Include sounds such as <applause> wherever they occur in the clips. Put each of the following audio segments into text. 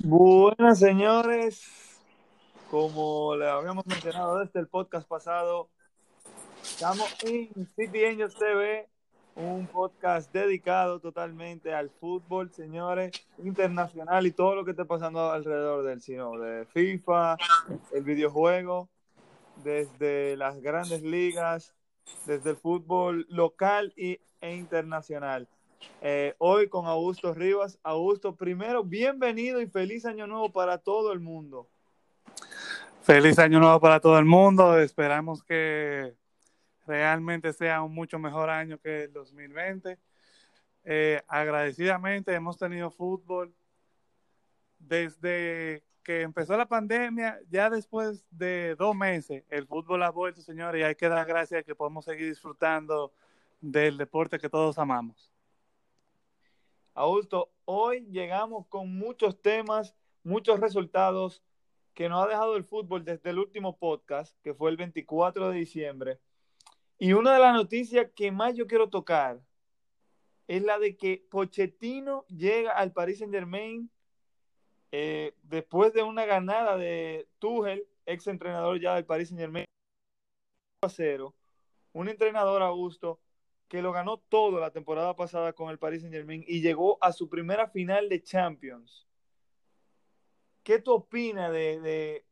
Buenas señores, como le habíamos mencionado desde el podcast pasado, estamos en City Angels TV, un podcast dedicado totalmente al fútbol, señores, internacional y todo lo que esté pasando alrededor del sino de FIFA, el videojuego, desde las grandes ligas, desde el fútbol local y, e internacional. Eh, hoy con Augusto Rivas. Augusto, primero, bienvenido y feliz año nuevo para todo el mundo. Feliz año nuevo para todo el mundo. Esperamos que realmente sea un mucho mejor año que el 2020. Eh, agradecidamente hemos tenido fútbol desde que empezó la pandemia, ya después de dos meses, el fútbol ha vuelto, señores, y hay que dar gracias que podemos seguir disfrutando del deporte que todos amamos. Augusto, hoy llegamos con muchos temas, muchos resultados que nos ha dejado el fútbol desde el último podcast, que fue el 24 de diciembre. Y una de las noticias que más yo quiero tocar es la de que Pochettino llega al Paris Saint Germain eh, después de una ganada de Tuchel, ex entrenador ya del Paris Saint Germain, a cero. Un entrenador, Augusto, que lo ganó todo la temporada pasada con el Paris Saint Germain y llegó a su primera final de Champions. ¿Qué tú opinas de, de,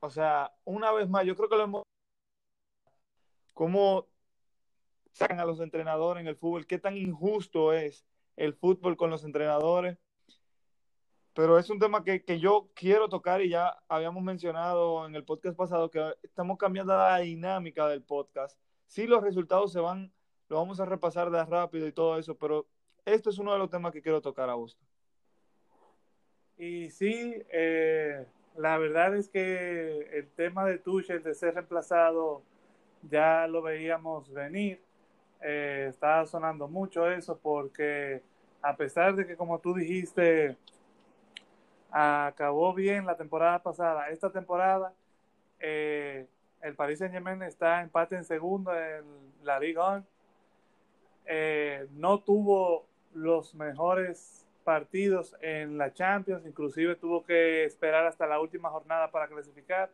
o sea, una vez más, yo creo que lo hemos, cómo sacan a los entrenadores en el fútbol, qué tan injusto es el fútbol con los entrenadores. Pero es un tema que, que yo quiero tocar y ya habíamos mencionado en el podcast pasado que estamos cambiando la dinámica del podcast. Sí, los resultados se van lo vamos a repasar de rápido y todo eso, pero esto es uno de los temas que quiero tocar, a Augusto. Y sí, eh, la verdad es que el tema de Tuchel de ser reemplazado ya lo veíamos venir. Eh, estaba sonando mucho eso porque a pesar de que como tú dijiste acabó bien la temporada pasada, esta temporada eh, el Paris Saint Germain está empate en segundo en la Liga 1 eh, no tuvo los mejores partidos en la Champions, inclusive tuvo que esperar hasta la última jornada para clasificar.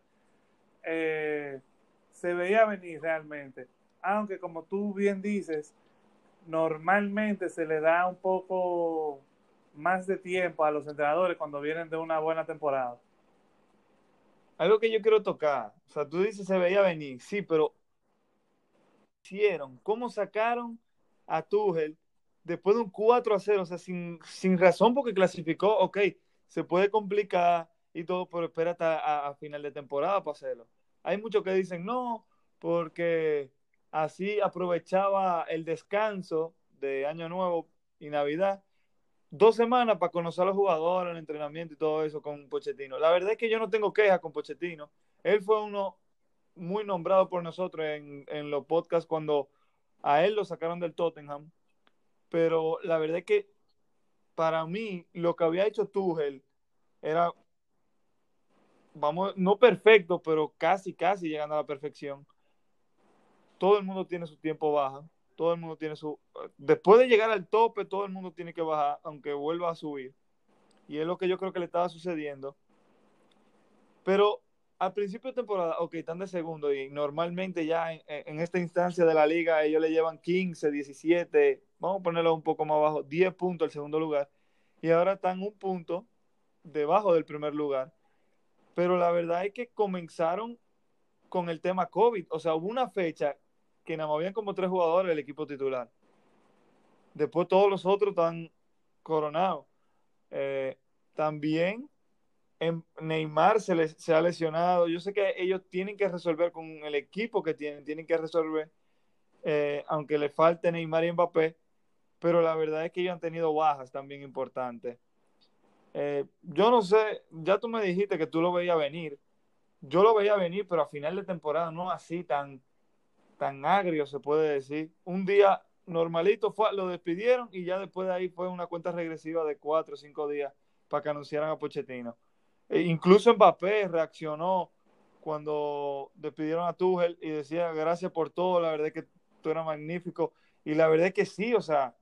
Eh, se veía venir realmente, aunque como tú bien dices, normalmente se le da un poco más de tiempo a los entrenadores cuando vienen de una buena temporada. Algo que yo quiero tocar, o sea, tú dices se veía venir, sí, pero hicieron, ¿cómo sacaron a Tuchel después de un 4 a 0, o sea, sin, sin razón porque clasificó, ok, se puede complicar y todo, pero espérate a, a final de temporada para hacerlo. Hay muchos que dicen no, porque así aprovechaba el descanso de Año Nuevo y Navidad, dos semanas para conocer a los jugadores, el entrenamiento y todo eso con Pochettino. La verdad es que yo no tengo quejas con Pochettino. Él fue uno muy nombrado por nosotros en, en los podcasts cuando a él lo sacaron del Tottenham, pero la verdad es que para mí lo que había hecho Tuchel era, vamos, no perfecto, pero casi, casi llegando a la perfección. Todo el mundo tiene su tiempo baja, todo el mundo tiene su... Después de llegar al tope, todo el mundo tiene que bajar, aunque vuelva a subir. Y es lo que yo creo que le estaba sucediendo. Pero al principio de temporada, ok, están de segundo y normalmente ya en, esta instancia de la liga ellos le llevan 15, 17, vamos a ponerlo un poco más abajo, 10 puntos al segundo lugar y ahora están un punto debajo del primer lugar. Pero la verdad es que comenzaron con el tema COVID, o sea, hubo una fecha que nada más habían como tres jugadores del equipo titular. Después todos los otros están coronados. Eh, también Neymar se, les, se ha lesionado. Yo sé que ellos tienen que resolver con el equipo que tienen, tienen que resolver, eh, aunque le falte Neymar y Mbappé, pero la verdad es que ellos han tenido bajas también importantes. Eh, yo no sé, ya tú me dijiste que tú lo veías venir. Yo lo veía venir, pero a final de temporada no así tan, tan agrio, se puede decir. Un día normalito fue, lo despidieron y ya después de ahí fue una cuenta regresiva de cuatro o cinco días para que anunciaran a Pochettino. E incluso Mbappé reaccionó cuando despidieron a Tuchel y decía gracias por todo, la verdad es que tú eras magnífico. Y la verdad es que sí, o sea,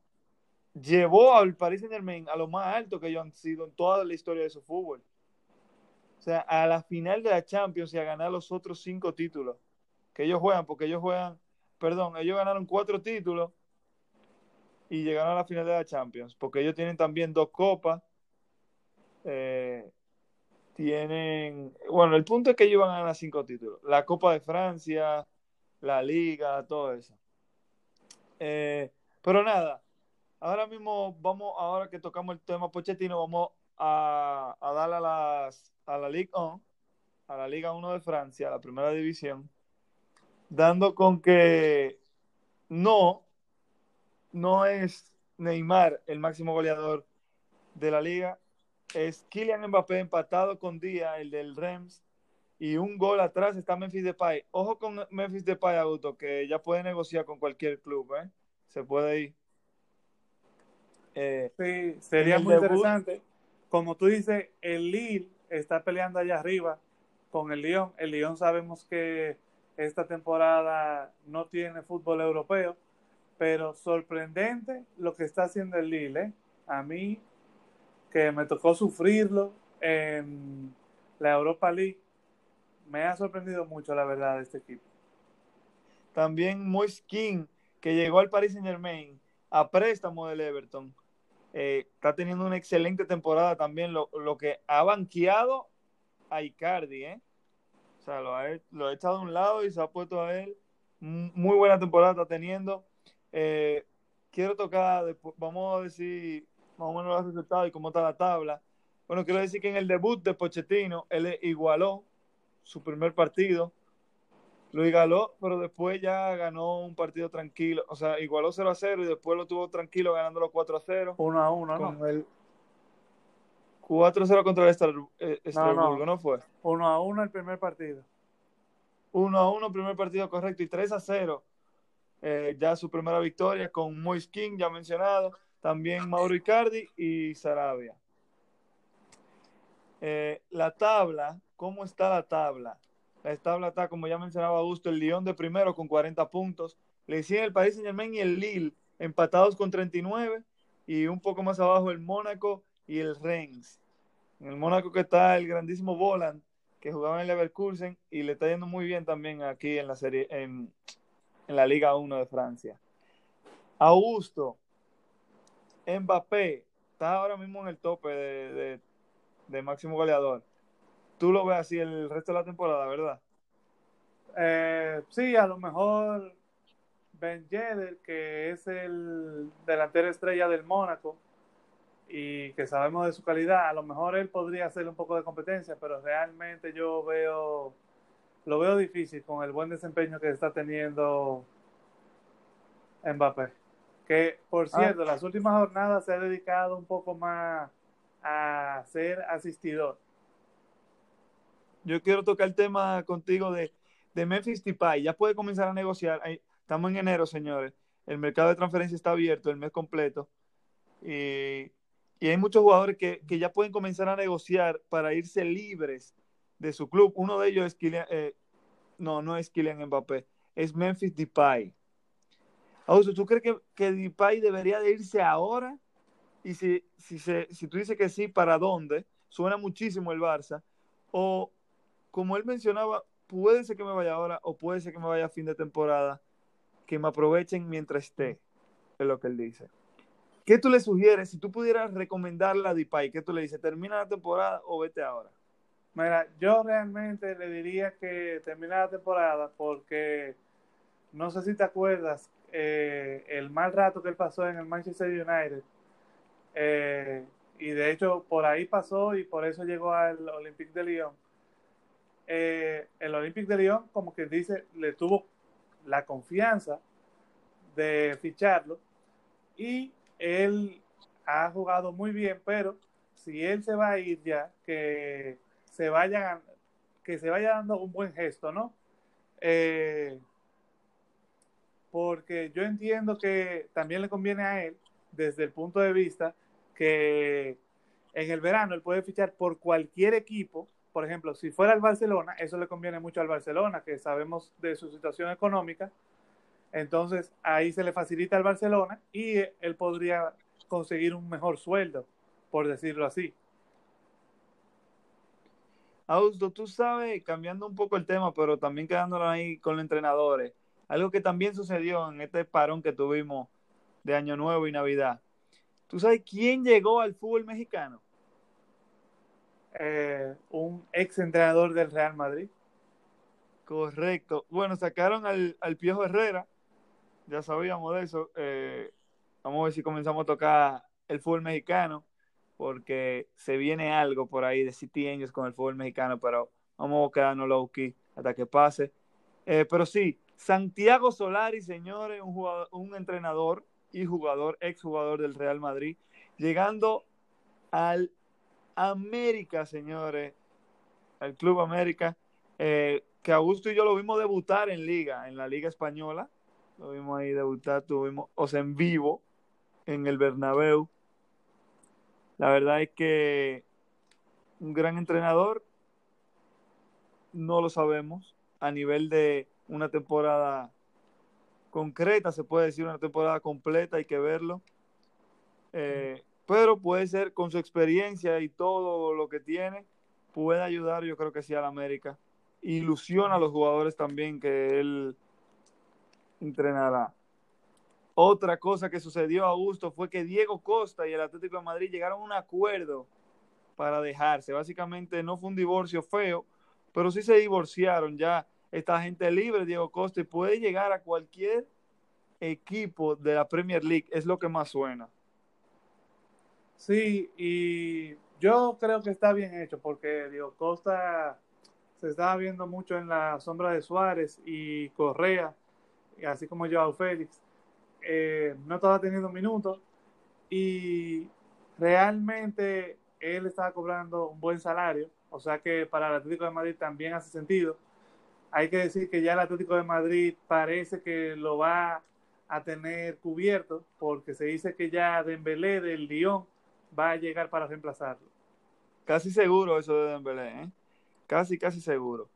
llevó al Paris Saint Germain a lo más alto que ellos han sido en toda la historia de su fútbol. O sea, a la final de la Champions y a ganar los otros cinco títulos que ellos juegan, porque ellos juegan, perdón, ellos ganaron cuatro títulos y llegaron a la final de la Champions, porque ellos tienen también dos copas. Eh, tienen, bueno, el punto es que ellos van a ganar cinco títulos. La Copa de Francia, la Liga, todo eso. Eh, pero nada, ahora mismo vamos, ahora que tocamos el tema Pochettino, vamos a, a darle a, las, a la Liga 1, a la Liga 1 de Francia, la primera división, dando con que no, no es Neymar el máximo goleador de la liga, es Kylian Mbappé empatado con Díaz, el del Rems, y un gol atrás está Memphis Depay. Ojo con Memphis Depay, Auto, que ya puede negociar con cualquier club, ¿eh? Se puede ir. Eh, sí, sería muy interesante. Como tú dices, el Lille está peleando allá arriba con el Lyon. El Lyon sabemos que esta temporada no tiene fútbol europeo, pero sorprendente lo que está haciendo el Lille. ¿eh? A mí, que me tocó sufrirlo en la Europa League, me ha sorprendido mucho la verdad este equipo. También Moiskin, que llegó al Paris Saint Germain a préstamo del Everton, eh, está teniendo una excelente temporada también, lo, lo, que ha banqueado a Icardi, ¿eh? O sea, lo ha, lo ha echado a un lado y se ha puesto a él. Muy buena temporada está teniendo. Eh, quiero tocar, vamos a decir más o menos los resultados y cómo está la tabla. Bueno, quiero decir que en el debut de Pochettino, él igualó su primer partido, lo igualó, pero después ya ganó un partido tranquilo, o sea, igualó 0 a 0 y después lo tuvo tranquilo ganándolo 4 a 0. 1 a 1, ¿no? El 4 a 0 contra el Estrasburgo, no, no. fue? 1 a 1 el primer partido. 1 a 1 primer partido correcto y 3 a 0 eh, ya su primera victoria con Moise King, ya mencionado, también Mauro Icardi y Sarabia. Eh, la tabla, ¿cómo está la tabla? La tabla está, como ya mencionaba Augusto, el Lyon de primero con 40 puntos. Le siguen el Paris Saint Germain y el Lille empatados con 39 y un poco más abajo el Mónaco y el Rennes. En el Mónaco que está el grandísimo Voland que jugaba en el Leverkusen y le está yendo muy bien también aquí en la serie en, en la Liga 1 de Francia. Augusto, Mbappé está ahora mismo en el tope de, máximo goleador tú lo ves así el resto de la temporada, ¿verdad? Eh, sí, a lo mejor Ben Yedder, que es el delantero estrella del Mónaco y que sabemos de su calidad, a lo mejor él podría hacer un poco de competencia, pero realmente yo veo lo veo difícil con el buen desempeño que está teniendo Mbappé. Que, por ah. cierto, las últimas jornadas se ha dedicado un poco más a ser asistidor yo quiero tocar el tema contigo de, de Memphis Depay. Ya puede comenzar a negociar. estamos en enero, señores. El mercado de transferencia está abierto el mes completo. Y, y hay muchos jugadores que, que, ya pueden comenzar a negociar para irse libres de su club. Uno de ellos es Kylian, eh, no, no es Kylian Mbappé, es Memphis Depay. ¿Tú crees que, que Depay debería de irse ahora? Y si, si, se, si tú dices que sí, ¿para dónde? Suena muchísimo el Barça. O como él mencionaba, puede ser que me vaya ahora o puede ser que me vaya a fin de temporada, que me aprovechen mientras esté, es lo que él dice. ¿Qué tú le sugieres si tú pudieras recomendarle a Dipay? ¿Qué tú le dices? ¿Termina la temporada o vete ahora? Mira, yo realmente le diría que termina la temporada porque no sé si te acuerdas eh, el mal rato que él pasó en el Manchester United. Eh, y de hecho por ahí pasó y por eso llegó al Olympique de Lyon eh, el Olympique de Lyon, como que dice, le tuvo la confianza de ficharlo y él ha jugado muy bien, pero si él se va a ir ya, que se vaya, que se vaya dando un buen gesto, ¿no? Porque yo entiendo que también le conviene a él, desde el punto de vista que en el verano él puede fichar por cualquier equipo por ejemplo, si fuera el Barcelona, eso le conviene mucho al Barcelona, que sabemos de su situación económica. Entonces, ahí se le facilita al Barcelona y él podría conseguir un mejor sueldo, por decirlo así. Augusto, tú sabes, cambiando un poco el tema, pero también quedándonos ahí con los entrenadores, algo que también sucedió en este parón que tuvimos de Año Nuevo y Navidad. ¿Tú sabes quién llegó al fútbol mexicano? Eh, un ex entrenador del Real Madrid. Correcto. Bueno, sacaron al, al Piojo Herrera, ya sabíamos de eso. Eh, vamos a ver si comenzamos a tocar el fútbol mexicano, porque se viene algo por ahí de City Angels con el fútbol mexicano, pero vamos a quedarnos low key hasta que pase. Eh, pero sí, Santiago Solari, señores, un, entrenador y jugador, exjugador del Real Madrid, llegando al América, señores, al Club América, eh, que Augusto y yo lo vimos debutar en liga, en la liga española, lo vimos ahí debutar, tuvimos, o sea, en vivo, en el Bernabéu. La verdad es que un gran entrenador, no lo sabemos, a nivel de una temporada concreta, se puede decir una temporada completa, hay que verlo. Eh, pero puede ser con su experiencia y todo lo que tiene, puede ayudar, yo creo que sí, a la América. Ilusiona a los jugadores también que él entrenará. Otra cosa que sucedió a Augusto fue que Diego Costa y el Atlético de Madrid llegaron a un acuerdo para dejarse. Básicamente no fue un divorcio feo, pero sí se divorciaron. Ya esta gente libre, Diego Costa, y puede llegar a cualquier equipo de la Premier League. Es lo que más suena. Sí, y yo creo que está bien hecho porque Diego Costa se estaba viendo mucho en la sombra de Suárez y Correa, así como Joao Félix. Eh, no estaba teniendo minutos y realmente él estaba cobrando un buen salario, o sea que para el Atlético de Madrid también hace sentido. Hay que decir que ya el Atlético de Madrid parece que lo va a tener cubierto porque se dice que ya Dembélé del Lyon va a llegar para reemplazarlo. Casi seguro eso de Dembélé, ¿eh? Casi, casi seguro.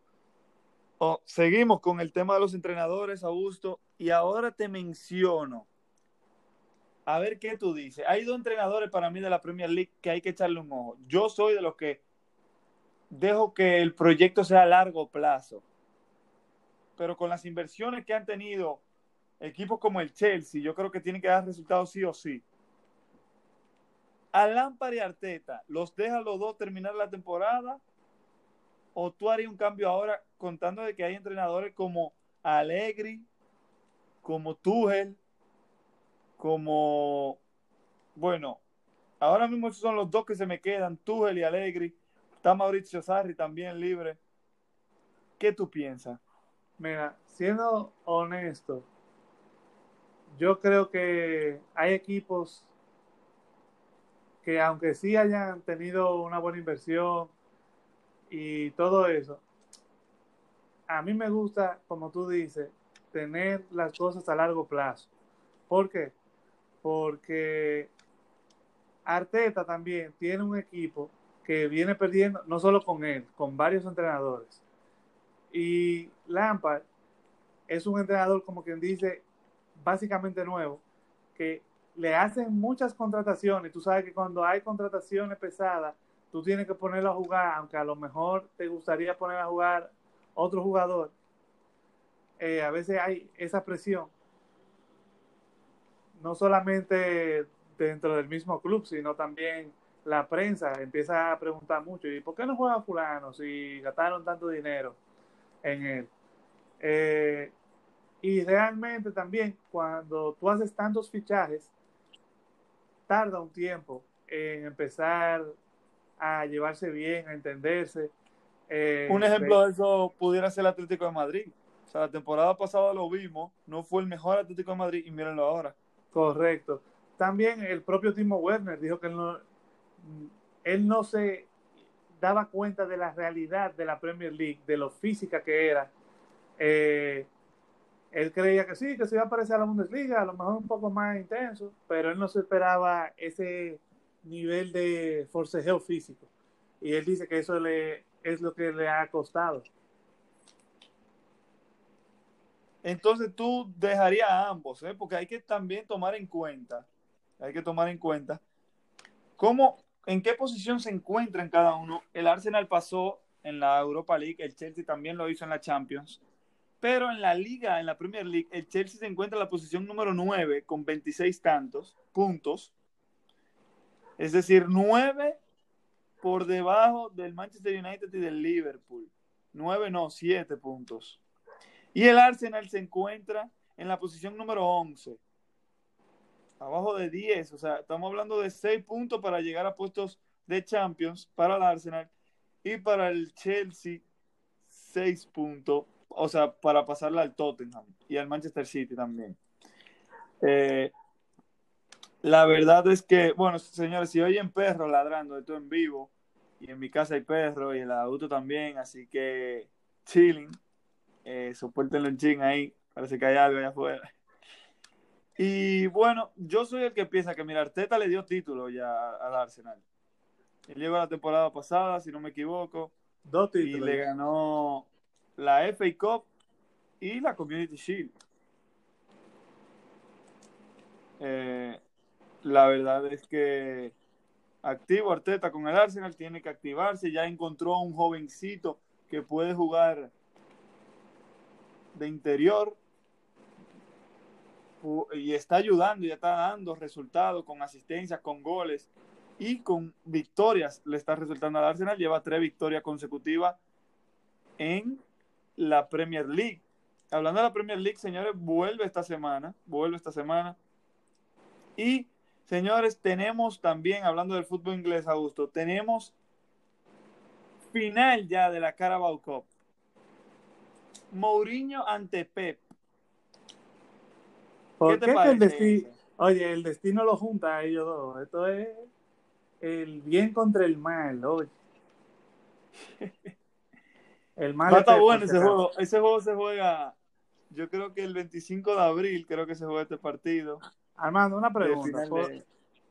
Oh, seguimos con el tema de los entrenadores, Augusto, y ahora te menciono. A ver qué tú dices. Hay dos entrenadores para mí de la Premier League que hay que echarle un ojo. Yo soy de los que dejo que el proyecto sea a largo plazo. Pero con las inversiones que han tenido equipos como el Chelsea, yo creo que tienen que dar resultados sí o sí a y Arteta, ¿los deja los dos terminar la temporada? ¿O tú harías un cambio ahora contando de que hay entrenadores como Allegri, como Tuchel, como, bueno, ahora mismo esos son los dos que se me quedan, Tuchel y Allegri. Está Mauricio Sarri también libre. ¿Qué tú piensas? Mira, siendo honesto, yo creo que hay equipos que aunque sí hayan tenido una buena inversión y todo eso, a mí me gusta, como tú dices, tener las cosas a largo plazo. ¿Por qué? Porque Arteta también tiene un equipo que viene perdiendo, no solo con él, con varios entrenadores. Y Lampard es un entrenador, como quien dice, básicamente nuevo, que le hacen muchas contrataciones. Tú sabes que cuando hay contrataciones pesadas, tú tienes que ponerlo a jugar, aunque a lo mejor te gustaría poner a jugar otro jugador. Eh, a veces hay esa presión. No solamente dentro del mismo club, sino también la prensa empieza a preguntar mucho, ¿y por qué no juega fulano si gastaron tanto dinero en él? Eh, y realmente también cuando tú haces tantos fichajes, tarda un tiempo en empezar a llevarse bien, a entenderse. Eh, un ejemplo de eso pudiera ser el Atlético de Madrid. O sea, la temporada pasada lo vimos, no fue el mejor Atlético de Madrid y mírenlo ahora. Correcto. También el propio Timo Werner dijo que él no, él no se daba cuenta de la realidad de la Premier League, de lo física que era. Eh, él creía que sí, que se iba a parecer a la Bundesliga, a lo mejor un poco más intenso, pero él no se esperaba ese nivel de forcejeo físico. Y él dice que eso le, es lo que le ha costado. Entonces tú dejarías a ambos, ¿eh? porque hay que también tomar en cuenta hay que tomar en cuenta. ¿Cómo, en qué posición se encuentra en cada uno? El Arsenal pasó en la Europa League, el Chelsea también lo hizo en la Champions, pero en la liga, en la Premier League, el Chelsea se encuentra en la posición número 9 con 26 tantos puntos, es decir, 9 por debajo del Manchester United y del Liverpool. 9 no, 7 puntos. Y el Arsenal se encuentra en la posición número 11, abajo de 10, o sea, estamos hablando de 6 puntos para llegar a puestos de Champions para el Arsenal y para el Chelsea 6 puntos, o sea, para pasarla al Tottenham y al Manchester City también. Eh, la verdad es que, bueno, señores, si oyen perros ladrando, esto en vivo, y en mi casa hay perros y el auto también, así que chilling, eh, soportenlo en ching ahí, parece que hay algo allá afuera. Y bueno, yo soy el que piensa que, mira, Arteta le dio título ya al Arsenal. Él llegó la temporada pasada, si no me equivoco. Dos títulos. Y le ganó la FA Cup y la Community Shield. Eh, la verdad es que activo Arteta con el Arsenal, tiene que activarse, ya encontró a un jovencito que puede jugar de interior y está ayudando y está dando resultados con asistencias, con goles y con victorias le está resultando al Arsenal. Lleva tres victorias consecutivas en la Premier League. Hablando de la Premier League, señores, vuelve esta semana, vuelve esta semana. Y, señores, tenemos también, hablando del fútbol inglés, Augusto, tenemos final ya de la Carabao Cup. Mourinho ante Pep. ¿Qué, te parece? El destino, oye, el destino lo junta a ellos dos. Esto es el bien contra el mal, oye. El mal. está bueno ese juego. Ese juego se juega, yo creo que el 25 de abril, creo que se juega este partido. Armando, una pregunta.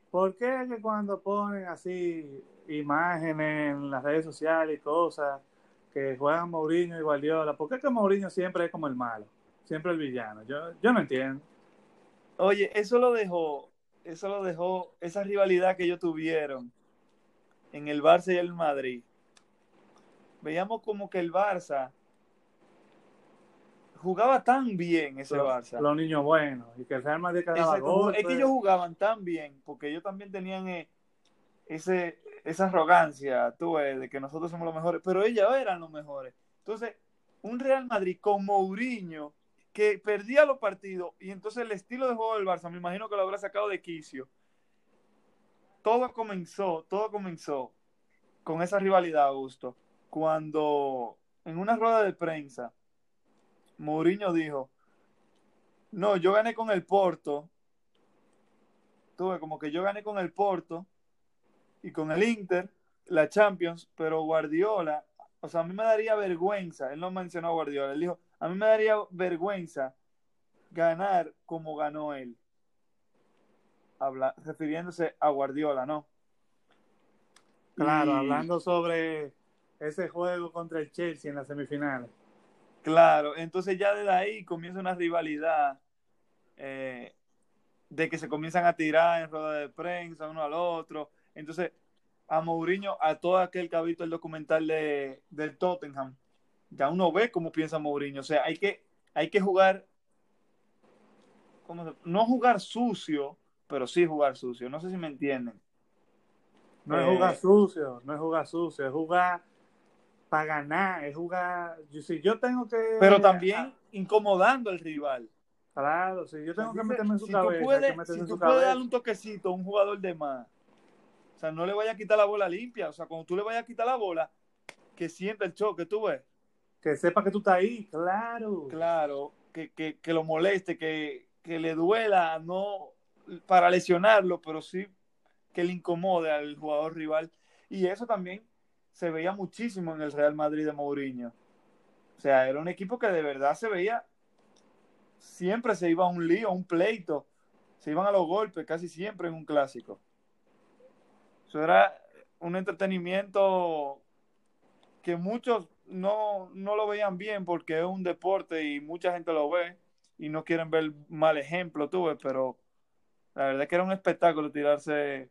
¿Por, qué que cuando ponen así imágenes en las redes sociales y cosas que juegan Mourinho y Guardiola, ¿por qué que Mourinho siempre es como el malo? Siempre el villano. Yo, yo no entiendo. Oye, eso lo dejó, eso lo dejó, esa rivalidad que ellos tuvieron en el Barça y el Madrid. Veíamos como que el Barça jugaba tan bien ese Barça. Los niños buenos. Y que el Real Madrid Es que ellos jugaban tan bien, porque ellos también tenían eh, ese, esa arrogancia, tú de que nosotros somos los mejores, pero ellos eran los mejores. Entonces, un Real Madrid con Mourinho que perdía los partidos y entonces el estilo de juego del Barça, me imagino que lo habrá sacado de quicio. Todo comenzó, todo comenzó con esa rivalidad, Augusto, cuando en una rueda de prensa Mourinho dijo, no, yo gané con el Porto, tuve como que yo gané con el Porto y con el Inter, la Champions, pero Guardiola, o sea, a mí me daría vergüenza, él no mencionó a Guardiola, él dijo, a mí me daría vergüenza ganar como ganó él. Habla, refiriéndose a Guardiola, ¿no? Claro, hablando sobre ese juego contra el Chelsea en las semifinales. Claro, entonces ya desde ahí comienza una rivalidad eh, de que se comienzan a tirar en rueda de prensa uno al otro. Entonces, a Mourinho, a todo aquel que ha visto el documental de, del Tottenham, ya uno ve cómo piensa Mourinho. O sea, hay que, hay que jugar, no jugar sucio, pero sí jugar sucio. No sé si me entienden. No es jugar eh, sucio, no es jugar sucio, es jugar para ganar, es jugar. Si yo tengo que. Pero también incomodando al rival. Claro, si yo tengo que meterme en su cabeza. Tú puedes, si tú puedes darle un toquecito a un jugador de más, o sea, no le vayas a quitar la bola limpia. O sea, cuando tú le vayas a quitar la bola, que sienta el choque, tú ves que sepa que tú estás ahí, claro. Claro, que, lo moleste, que, le duela, no para lesionarlo, pero sí que le incomode al jugador rival. Y eso también se veía muchísimo en el Real Madrid de Mourinho. O sea, era un equipo que de verdad se veía, siempre se iba a un lío, a un pleito, se iban a los golpes, casi siempre en un clásico. Eso era un entretenimiento que muchos no, no lo veían bien porque es un deporte y mucha gente lo ve y no quieren ver mal ejemplo, tuve, pero La verdad que era un espectáculo tirarse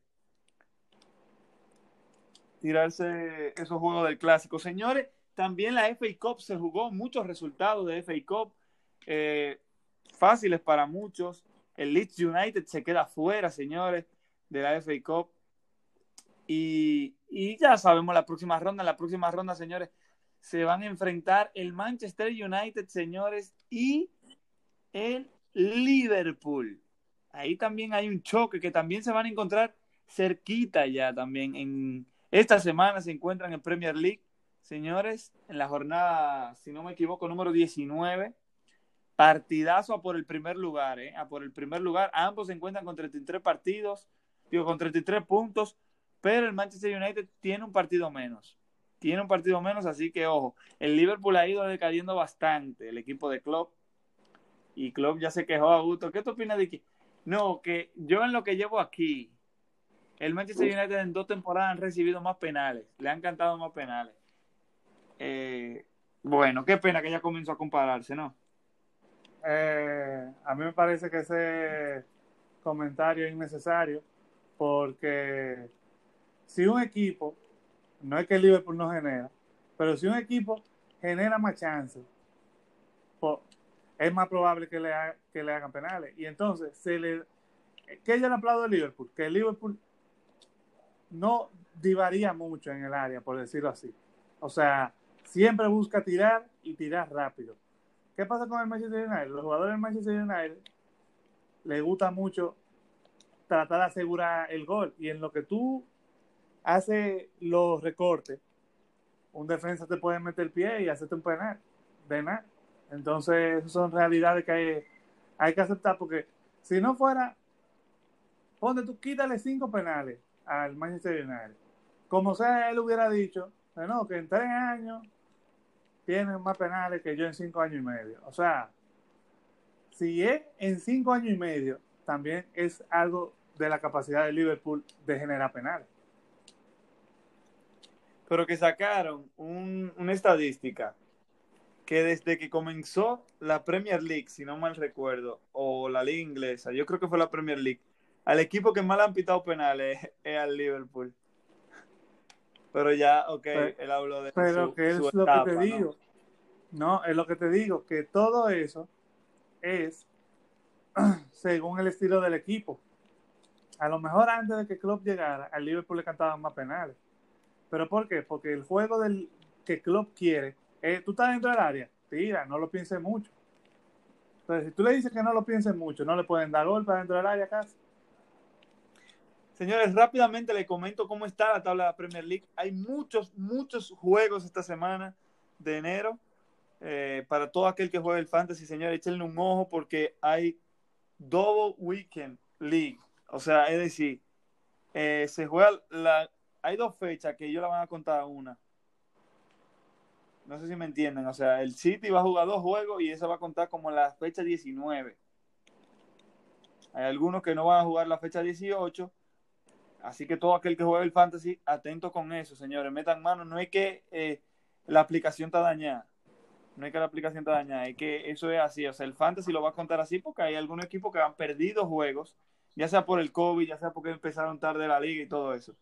tirarse esos juegos del clásico. Señores, también la FA Cup se jugó muchos resultados de FA Cup eh, fáciles para muchos. El Leeds United se queda fuera, señores, de la FA Cup. Y, y ya sabemos la próxima ronda. En la próxima ronda, señores, se van a enfrentar el Manchester United, señores, y el Liverpool. Ahí también hay un choque que también se van a encontrar cerquita ya también en, esta semana se encuentran en Premier League, señores, en la jornada, si no me equivoco, número 19. Partidazo a por el primer lugar, ¿eh? A por el primer lugar. Ambos se encuentran con 33 partidos, digo, con 33 puntos, pero el Manchester United tiene un partido menos. Tiene un partido menos, así que ojo. El Liverpool ha ido decayendo bastante, el equipo de Klopp. Y Klopp ya se quejó a gusto. ¿Qué tú opinas de que? No, que yo en lo que llevo aquí, el Manchester United en dos temporadas han recibido más penales, le han cantado más penales. Eh, bueno, qué pena que ya comenzó a compararse, ¿no? Eh, a mí me parece que ese comentario es innecesario porque si un equipo, no es que el Liverpool no genera, pero si un equipo genera más chances, es más probable que le, que hagan penales. Y entonces, se le, ¿qué yo le aplaudo al Liverpool? Que el Liverpool no divaría mucho en el área, por decirlo así. O sea, siempre busca tirar y tirar rápido. ¿Qué pasa con el Manchester United? Los jugadores del Manchester United les gusta mucho tratar de asegurar el gol. Y en lo que tú haces los recortes, un defensa te puede meter el pie y hacerte un penal. De nada. Entonces, son realidades que hay, hay que aceptar porque si no fuera, ponte tú, quítale cinco penales al Manchester United. Como sea, él hubiera dicho, no, que en tres años tienen más penales que yo en cinco años y medio. O sea, si es en cinco años y medio, también es algo de la capacidad de Liverpool de generar penales. Pero que sacaron una estadística que desde que comenzó la Premier League, si no mal recuerdo, o la liga inglesa, yo creo que fue la Premier League, al equipo que más le han pitado penales <laughs> es, al Liverpool. Pero ya, ok, él habló de Pero que es lo que te digo. ¿no? es lo que te digo, que todo eso es <clears throat> según el estilo del equipo. A lo mejor antes de que Klopp llegara, al Liverpool le cantaban más penales. ¿Pero por qué? Porque el juego del que Klopp quiere, tú estás dentro del área, tira, no lo pienses mucho. Entonces, si tú le dices que no lo pienses mucho, no le pueden dar golpe dentro del área casi. Señores, rápidamente les comento cómo está la tabla de la Premier League. Hay muchos, muchos juegos esta semana de enero. Eh, para todo aquel que juegue el Fantasy, señores, échenle un ojo porque hay Double Weekend League. O sea, es decir, eh, se juega la. Hay dos fechas que ellos la van a contar una. No sé si me entienden. O sea, el City va a jugar dos juegos y esa va a contar como la fecha 19. Hay algunos que no van a jugar la fecha 18 Así que todo aquel que juegue el fantasy, atento con eso, señores. Metan mano. No es que eh, la aplicación está dañada. No es que la aplicación está dañada. Es que eso es así. O sea, el fantasy lo va a contar así porque hay algunos equipos que han perdido juegos, ya sea por el COVID, ya sea porque empezaron tarde la liga y todo eso.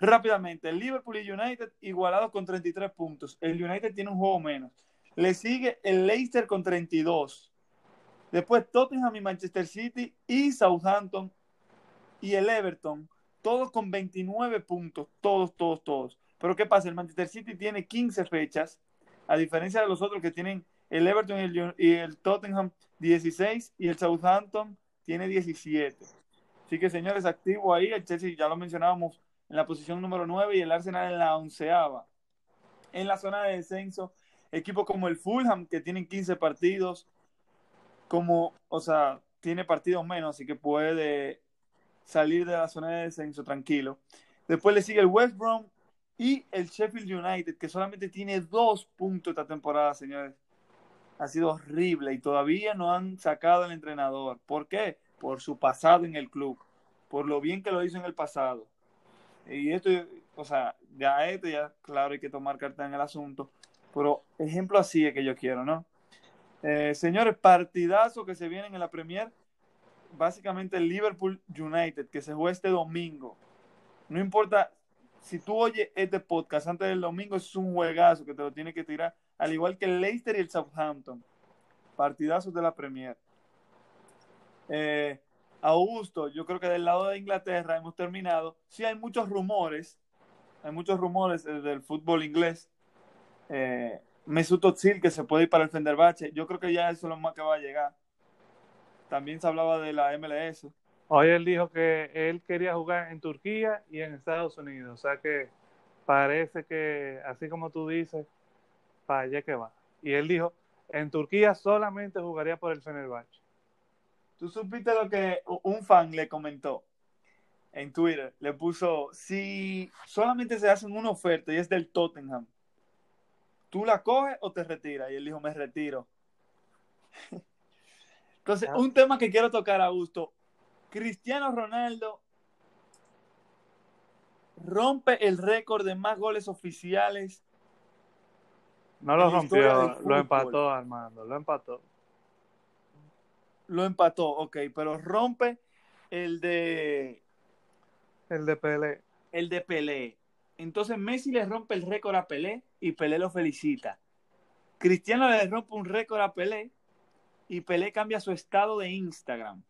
Rápidamente, el Liverpool y United igualados con 33 puntos. El United tiene un juego menos. Le sigue el Leicester con 32. Después Tottenham y Manchester City y Southampton y el Everton todos con 29 puntos, todos, todos, todos. Pero ¿qué pasa? El Manchester City tiene 15 fechas, a diferencia de los otros que tienen el Everton y el, Tottenham 16 y el Southampton tiene 17. Así que señores, activo ahí, el Chelsea ya lo mencionábamos en la posición número 9 y el Arsenal en la onceava. En la zona de descenso, equipos como el Fulham que tienen 15 partidos, como, o sea, tiene partidos menos, así que puede salir de la zona de descenso tranquilo. Después le sigue el West Brom y el Sheffield United, que solamente tiene dos puntos esta temporada, señores. Ha sido horrible y todavía no han sacado al entrenador. ¿Por qué? Por su pasado en el club, por lo bien que lo hizo en el pasado. Y esto, o sea, ya esto, ya claro, hay que tomar carta en el asunto. Pero ejemplo así es que yo quiero, ¿no? Eh, señores, partidazo que se vienen en la Premier básicamente el Liverpool United, que se juega este domingo. No importa si tú oyes este podcast antes del domingo, es un juegazo que te lo tiene que tirar, al igual que el Leicester y el Southampton. Partidazos de la Premier. Eh, Augusto, yo creo que del lado de Inglaterra hemos terminado. Sí, hay muchos rumores, hay muchos rumores del fútbol inglés. Eh, Mesut Özil que se puede ir para el Fenerbahce. Yo creo que ya eso es lo más que va a llegar. También se hablaba de la MLS. Hoy él dijo que él quería jugar en Turquía y en Estados Unidos. O sea que parece que, así como tú dices, para allá que va. Y él dijo, en Turquía solamente jugaría por el Fenerbahce. Tú supiste lo que un fan le comentó en Twitter. Le puso, si solamente se hacen una oferta y es del Tottenham, ¿tú la coges o te retiras? Y él dijo, me retiro. <laughs> Entonces, un tema que quiero tocar, Augusto. Cristiano Ronaldo rompe el récord de más goles oficiales. No lo rompió, lo empató, Armando, lo empató. Lo empató, ok, pero rompe el de... El de Pelé. El de Pelé. Entonces Messi le rompe el récord a Pelé y Pelé lo felicita. Cristiano le rompe un récord a Pelé y Pelé cambia su estado de Instagram.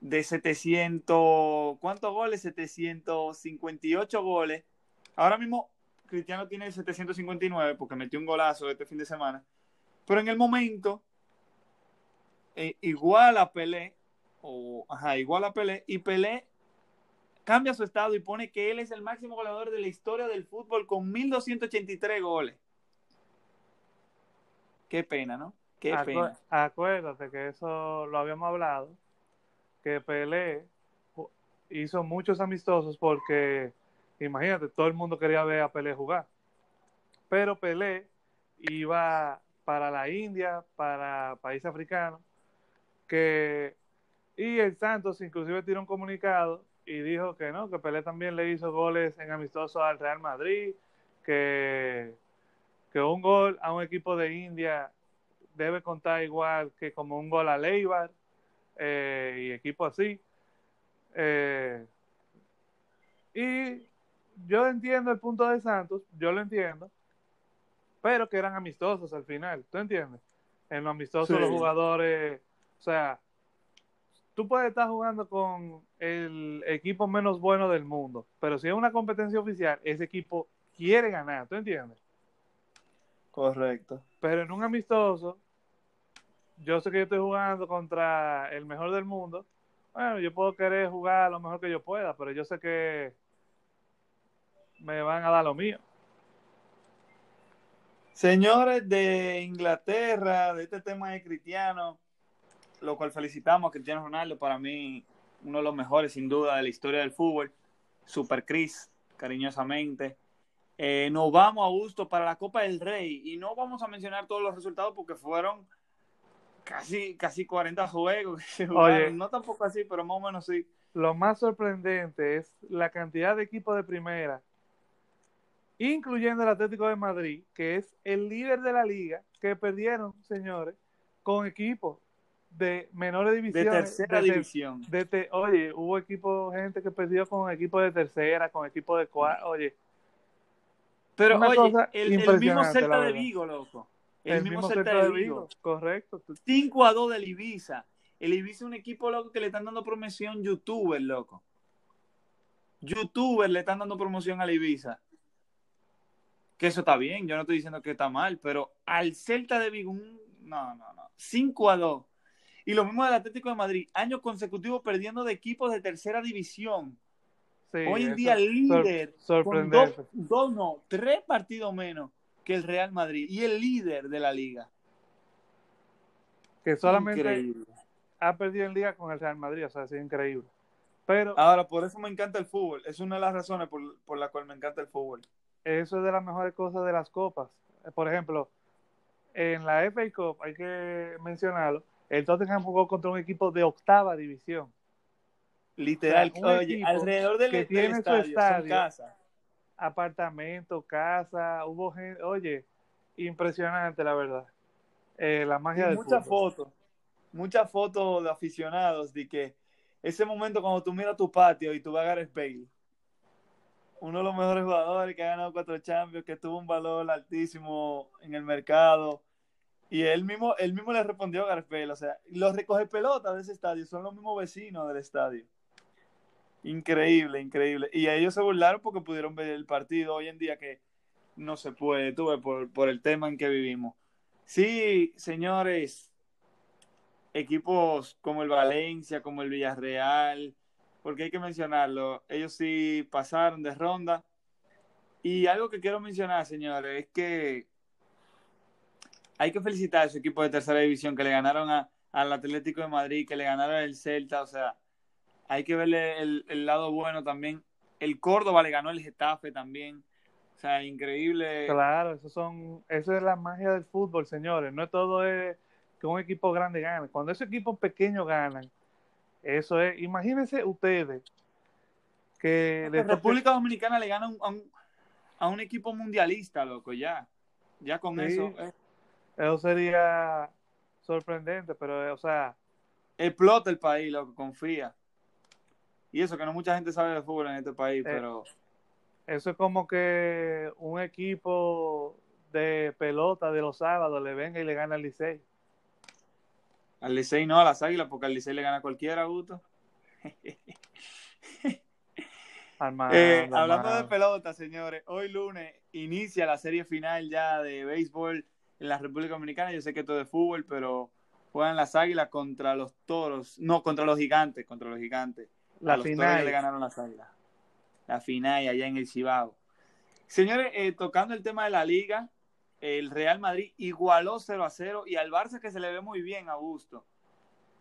De 700, ¿cuántos goles? 758 goles. Ahora mismo Cristiano tiene 759 porque metió un golazo este fin de semana. Pero en el momento, eh, igual a Pelé, o ajá, igual a Pelé, y Pelé cambia su estado y pone que él es el máximo goleador de la historia del fútbol con 1283 goles. Qué pena, ¿no? Acuérdate que eso lo habíamos hablado, que Pelé hizo muchos amistosos porque, imagínate, todo el mundo quería ver a Pelé jugar. Pero Pelé iba para la India, para países africanos, que y el Santos inclusive tiró un comunicado y dijo que no, que Pelé también le hizo goles en amistosos al Real Madrid, que, que un gol a un equipo de India debe contar igual que como un gol a Leibar eh, y equipo así. Eh, y yo entiendo el punto de Santos, yo lo entiendo, pero que eran amistosos al final, ¿tú entiendes? En los amistosos los jugadores, sea, tú puedes estar jugando con el equipo menos bueno del mundo, pero si es una competencia oficial, ese equipo quiere ganar, ¿tú entiendes? Correcto. Pero en un amistoso, yo sé que yo estoy jugando contra el mejor del mundo. Bueno, yo puedo querer jugar lo mejor que yo pueda, pero yo sé que me van a dar lo mío. Señores de Inglaterra, de este tema de Cristiano, lo cual felicitamos a Cristiano Ronaldo, para mí uno de los mejores sin duda de la historia del fútbol, Super Chris, cariñosamente. Eh, nos vamos a gusto para la Copa del Rey y no vamos a mencionar todos los resultados porque fueron casi, casi 40 juegos Oye, no tampoco así, pero más o menos sí. Lo más sorprendente es la cantidad de equipos de primera, incluyendo el Atlético de Madrid, que es el líder de la liga, que perdieron, señores, con equipos de menores divisiones. De tercera división. oye, hubo equipo, gente que perdió con equipos de tercera, con equipos de cuarta, oye. Pero oye, el, el, mismo Celta de Vigo, loco. El, mismo, Celta, de Vigo. Correcto. 5 a 2 del Ibiza. El Ibiza es un equipo, loco, que le están dando promoción youtuber, loco. Youtuber le están dando promoción al Ibiza. Que eso está bien, yo no estoy diciendo que está mal, pero al Celta de Vigo, no, no, no. 5 a 2. Y lo mismo del Atlético de Madrid, años consecutivos perdiendo de equipos de tercera división. Hoy en día líder, sorprendente. dos, no, tres partidos menos que el Real Madrid y el líder de la liga. Que solamente ha perdido en liga con el Real Madrid, o sea, es increíble. Pero ahora por eso me encanta el fútbol, es una de las razones por, por la cual me encanta el fútbol. Eso es de las mejores cosas de las copas. Por ejemplo, en la FA Cup hay que mencionarlo el Tottenham jugó contra un equipo de octava división. Literal, oye, alrededor del, que tiene su estadio, casa. apartamento, casa, hubo gente, oye, impresionante la verdad. Eh, la magia de muchas fotos. muchas fotos de aficionados de que ese momento cuando tú miras tu patio y tú vas a Gareth Bale, uno de los mejores jugadores que ha ganado cuatro Champions, que tuvo un valor altísimo en el mercado. Y él mismo, él mismo le respondió a Bale, o sea, los recoge pelotas de ese estadio son los mismos vecinos del estadio. Increíble, increíble. Y ellos se burlaron porque pudieron ver el partido hoy en día que no se puede, tuve por, por el tema en que vivimos. Sí, señores, equipos como el Valencia, como el Villarreal, porque hay que mencionarlo, ellos sí pasaron de ronda. Y algo que quiero mencionar, señores, es que hay que felicitar a su equipo de tercera división que le ganaron a, al Atlético de Madrid, que le ganaron al Celta, o sea, hay que verle el, el, lado bueno también. El Córdoba le ganó el Getafe también. O sea, increíble. Claro, eso son, eso es la magia del fútbol, señores. No es todo es que un equipo grande gane. Cuando esos equipos pequeños ganan, eso es, imagínense ustedes que la República Dominicana le gana a un, a un equipo mundialista, loco, ya. Ya con sí, eso. Eh. Eso sería sorprendente, pero, o sea. Explota el país, loco, confía. Y eso que no mucha gente sabe de fútbol en este país, eh, pero. Eso es como que un equipo de pelota de los sábados le venga y le gana al Licey. Al Licey no, a las Águilas, porque al Licey le gana a cualquiera, Gusto. Armando, <laughs> eh, hablando de pelota, señores, hoy lunes inicia la serie final ya de béisbol en la República Dominicana. Yo sé que todo es fútbol, pero juegan las Águilas contra los Toros, no, contra los Gigantes, contra los Gigantes. La a los final. Toros le ganaron las Águilas. La final allá en el Cibao. Señores, eh, tocando el tema de la liga, el Real Madrid igualó 0 a 0 y al Barça que se le ve muy bien, Augusto.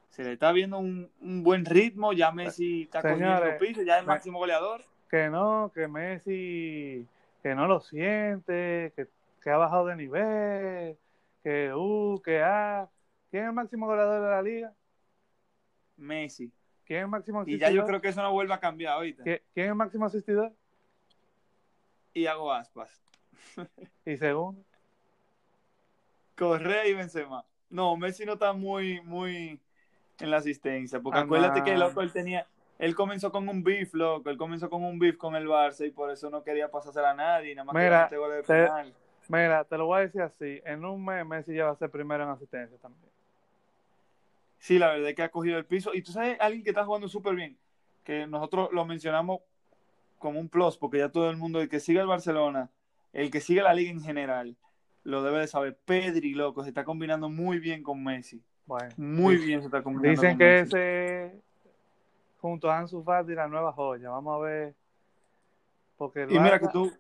Se le está viendo un, un buen ritmo, ya Messi está Señores, cogiendo piso, ya es el máximo goleador. Que no, que Messi, que no lo siente, que, que ha bajado de nivel, que uh, que ah. ¿Quién es el máximo goleador de la liga? Messi. ¿Quién es el máximo asistidor? Y ya yo creo que eso no vuelve a cambiar ahorita. ¿Quién es el máximo asistidor? Y hago aspas. <laughs> ¿Y segundo? Correa y Benzema. No, Messi no está muy, muy en la asistencia, porque ah, acuérdate que loco él tenía, él comenzó con un beef, loco, él comenzó con un beef con el Barça y por eso no quería pasarse a nadie, nada más mira, que goles de te, penal. Mira, te lo voy a decir así, en un mes Messi ya va a ser primero en asistencia también. Sí, la verdad es que ha cogido el piso. Y tú sabes, alguien que está jugando súper bien, que nosotros lo mencionamos como un plus, porque ya todo el mundo, el que sigue el Barcelona, el que sigue la liga en general, lo debe de saber. Pedri, loco, se está combinando muy bien con Messi. Bueno, muy bien se está combinando. Dicen con que Messi. ese, junto a Ansu Fati, la nueva joya. Vamos a ver. Porque y mira que tú.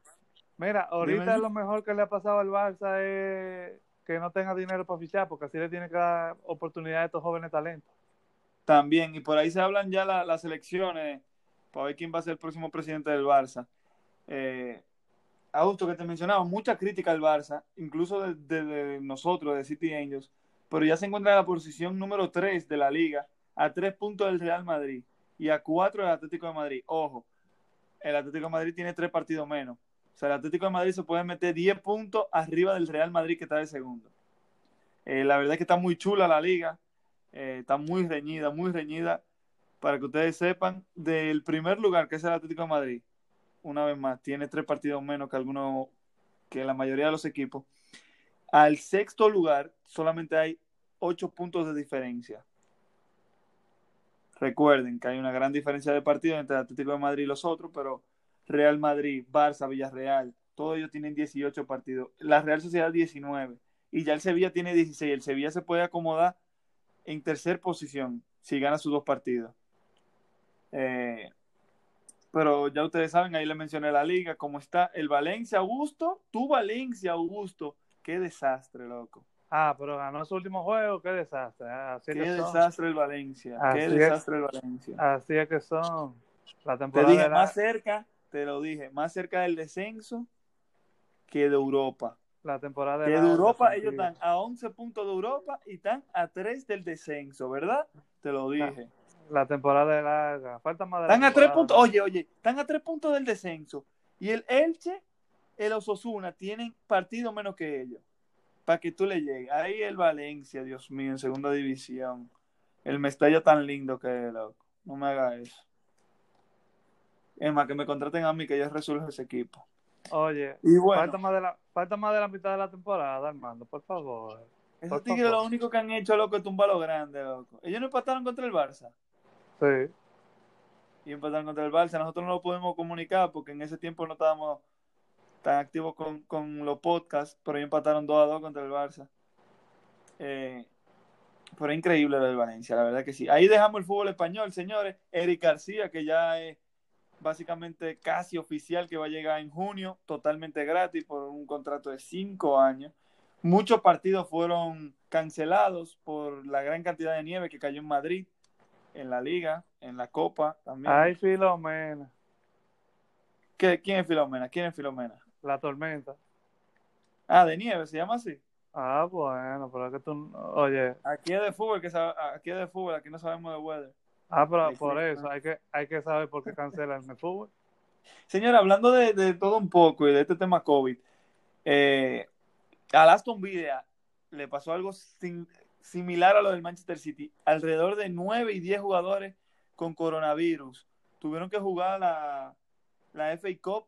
Mira, ahorita Dime. lo mejor que le ha pasado al Barça es que no tenga dinero para fichar, porque así le tiene que dar oportunidad a estos jóvenes talentos. También, y por ahí se hablan ya la, las elecciones para ver quién va a ser el próximo presidente del Barça. Eh, Augusto, que te mencionaba, mucha crítica al Barça, incluso de, de, de, nosotros, de City Angels, pero ya se encuentra en la posición número 3 de la liga, a 3 puntos del Real Madrid y a 4 del Atlético de Madrid. Ojo, el Atlético de Madrid tiene 3 partidos menos. O sea, el Atlético de Madrid se puede meter 10 puntos arriba del Real Madrid que está de segundo. Eh, la verdad es que está muy chula la liga, eh, está muy reñida, muy reñida. Para que ustedes sepan, del primer lugar, que es el Atlético de Madrid, una vez más, tiene tres partidos menos que algunos, que la mayoría de los equipos. Al sexto lugar, solamente hay ocho puntos de diferencia. Recuerden que hay una gran diferencia de partidos entre el Atlético de Madrid y los otros, pero Real Madrid, Barça, Villarreal, todos ellos tienen 18 partidos. La Real Sociedad 19. Y ya el Sevilla tiene 16. El Sevilla se puede acomodar en tercer posición si gana sus dos partidos. Eh, pero ya ustedes saben, ahí le mencioné la liga, cómo está el Valencia Augusto, tu Valencia Augusto, qué desastre, loco. Ah, pero ganó su último juego, qué desastre. Ah, Así qué que son. desastre el Valencia, Así qué es. desastre el Valencia. Así es que son. La Te temporada dije, de la, más cerca, te lo dije, más cerca del descenso que de Europa. la temporada de de la- Europa ellos están a 11 puntos de Europa y están a 3 del descenso, ¿verdad? Te lo dije. La temporada de larga. Falta más de la Están a 3 temporada. puntos, oye, oye, están a 3 puntos del descenso. Y el Elche, el Ososuna, tienen partido menos que ellos. Para que tú le llegues. Ahí el Valencia, Dios mío, en segunda división. El Mestalla tan lindo que es, loco. No me haga eso. Es más, que me contraten a mí, que yo resuelvo ese equipo. Oye, Y bueno, falta, más de la, falta más de la mitad de la temporada, Armando, por favor. esos tigres lo único que han hecho, loco, es tumbar lo grande, loco. Ellos no empataron contra el Barça. Sí. y empataron contra el Barça. Nosotros no lo pudimos comunicar porque en ese tiempo no estábamos tan activos con, con los podcasts, pero ellos empataron 2 a 2 contra el Barça. Eh, pero es increíble lo del Valencia, la verdad que sí. Ahí dejamos el fútbol español, señores. Eric García, que ya es básicamente casi oficial que va a llegar en junio, totalmente gratis por un contrato de 5 años. Muchos partidos fueron cancelados por la gran cantidad de nieve que cayó en Madrid, en la liga, en la Copa también. Ay, Filomena, ¿Qué- ¿Quién es Filomena? ¿Quién es Filomena? la tormenta. Ah, de nieve, se llama así. Ah, bueno, pero es que tú, oye, Aquí es de fútbol, que aquí es de fútbol, aquí no sabemos de weather. Ah, pero por sí, eso hay que, hay que saber por qué cancelan el fútbol. <laughs> Señora, hablando de, de todo un poco y de este tema COVID, eh, al Aston Villa le pasó algo sin- similar a lo del Manchester City. Alrededor de 9 y 10 jugadores con coronavirus tuvieron que jugar la, la FA Cup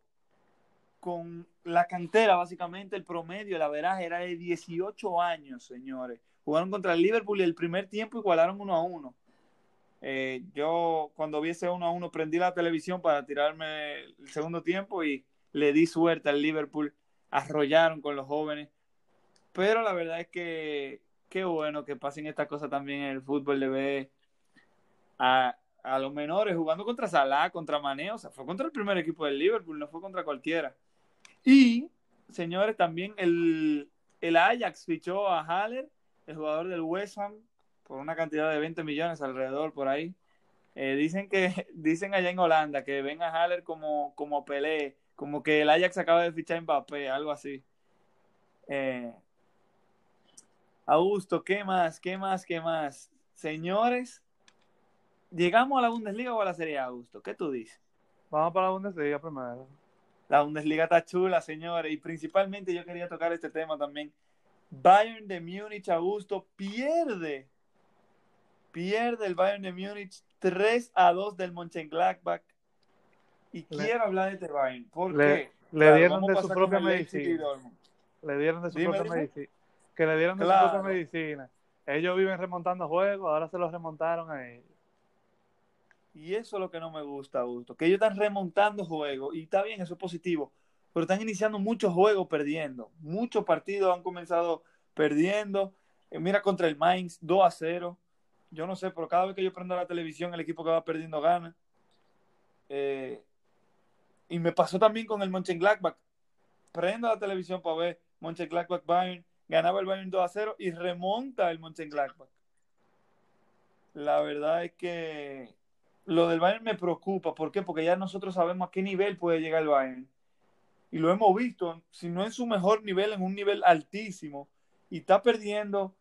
con la cantera, básicamente el promedio, la veraje era de 18 años, señores. Jugaron contra el Liverpool y el primer tiempo igualaron uno a uno. Eh, yo cuando vi ese 1 a 1 prendí la televisión para tirarme el segundo tiempo y le di suerte al Liverpool. Arrollaron con los jóvenes. Pero la verdad es que qué bueno que pasen estas cosas también en el fútbol de ver a, a los menores jugando contra Salah, contra Mané. O sea, fue contra el primer equipo del Liverpool, no fue contra cualquiera. Y, señores, también el, el Ajax fichó a Haller, el jugador del West Ham, por una cantidad de 20 millones alrededor por ahí. Eh, dicen que <laughs> dicen allá en Holanda que ven a Haller como, como Pelé, como que el Ajax acaba de fichar a Mbappé, algo así. Eh, Augusto, ¿qué más? ¿Qué más? ¿Qué más? Señores, ¿llegamos a la Bundesliga o a la Serie A, Augusto? ¿Qué tú dices? Vamos para la Bundesliga primero. La Bundesliga está chula, señores, y principalmente yo quería tocar este tema también. Bayern de Múnich, Augusto, pierde. Pierde el Bayern de Múnich 3 a 2 del Mönchengladbach. Y Le- quiero hablar de este Bayern. ¿Por Le- qué? le Claro, dieron de su propia medicina. Le dieron de su propia medicina. Que le dieron de Claro. su propia medicina. Ellos viven remontando juegos, ahora se los remontaron a ellos. Y eso es lo que no me gusta, Augusto. Que ellos están remontando juegos. Y está bien, eso es positivo. Pero están iniciando muchos juegos perdiendo. Muchos partidos han comenzado perdiendo. Eh, mira contra el Mainz, 2 a 0. Yo no sé, pero cada vez que yo prendo la televisión, el equipo que va perdiendo gana. Eh, y me pasó también con el Mönchengladbach. Prendo la televisión para ver Mönchengladbach Bayern. Ganaba el Bayern 2 a 0 y remonta el Mönchengladbach. La verdad es que lo del Bayern me preocupa. ¿Por qué? Porque ya nosotros sabemos a qué nivel puede llegar el Bayern. Y lo hemos visto, si no en su mejor nivel, en un nivel altísimo. Y está perdiendo.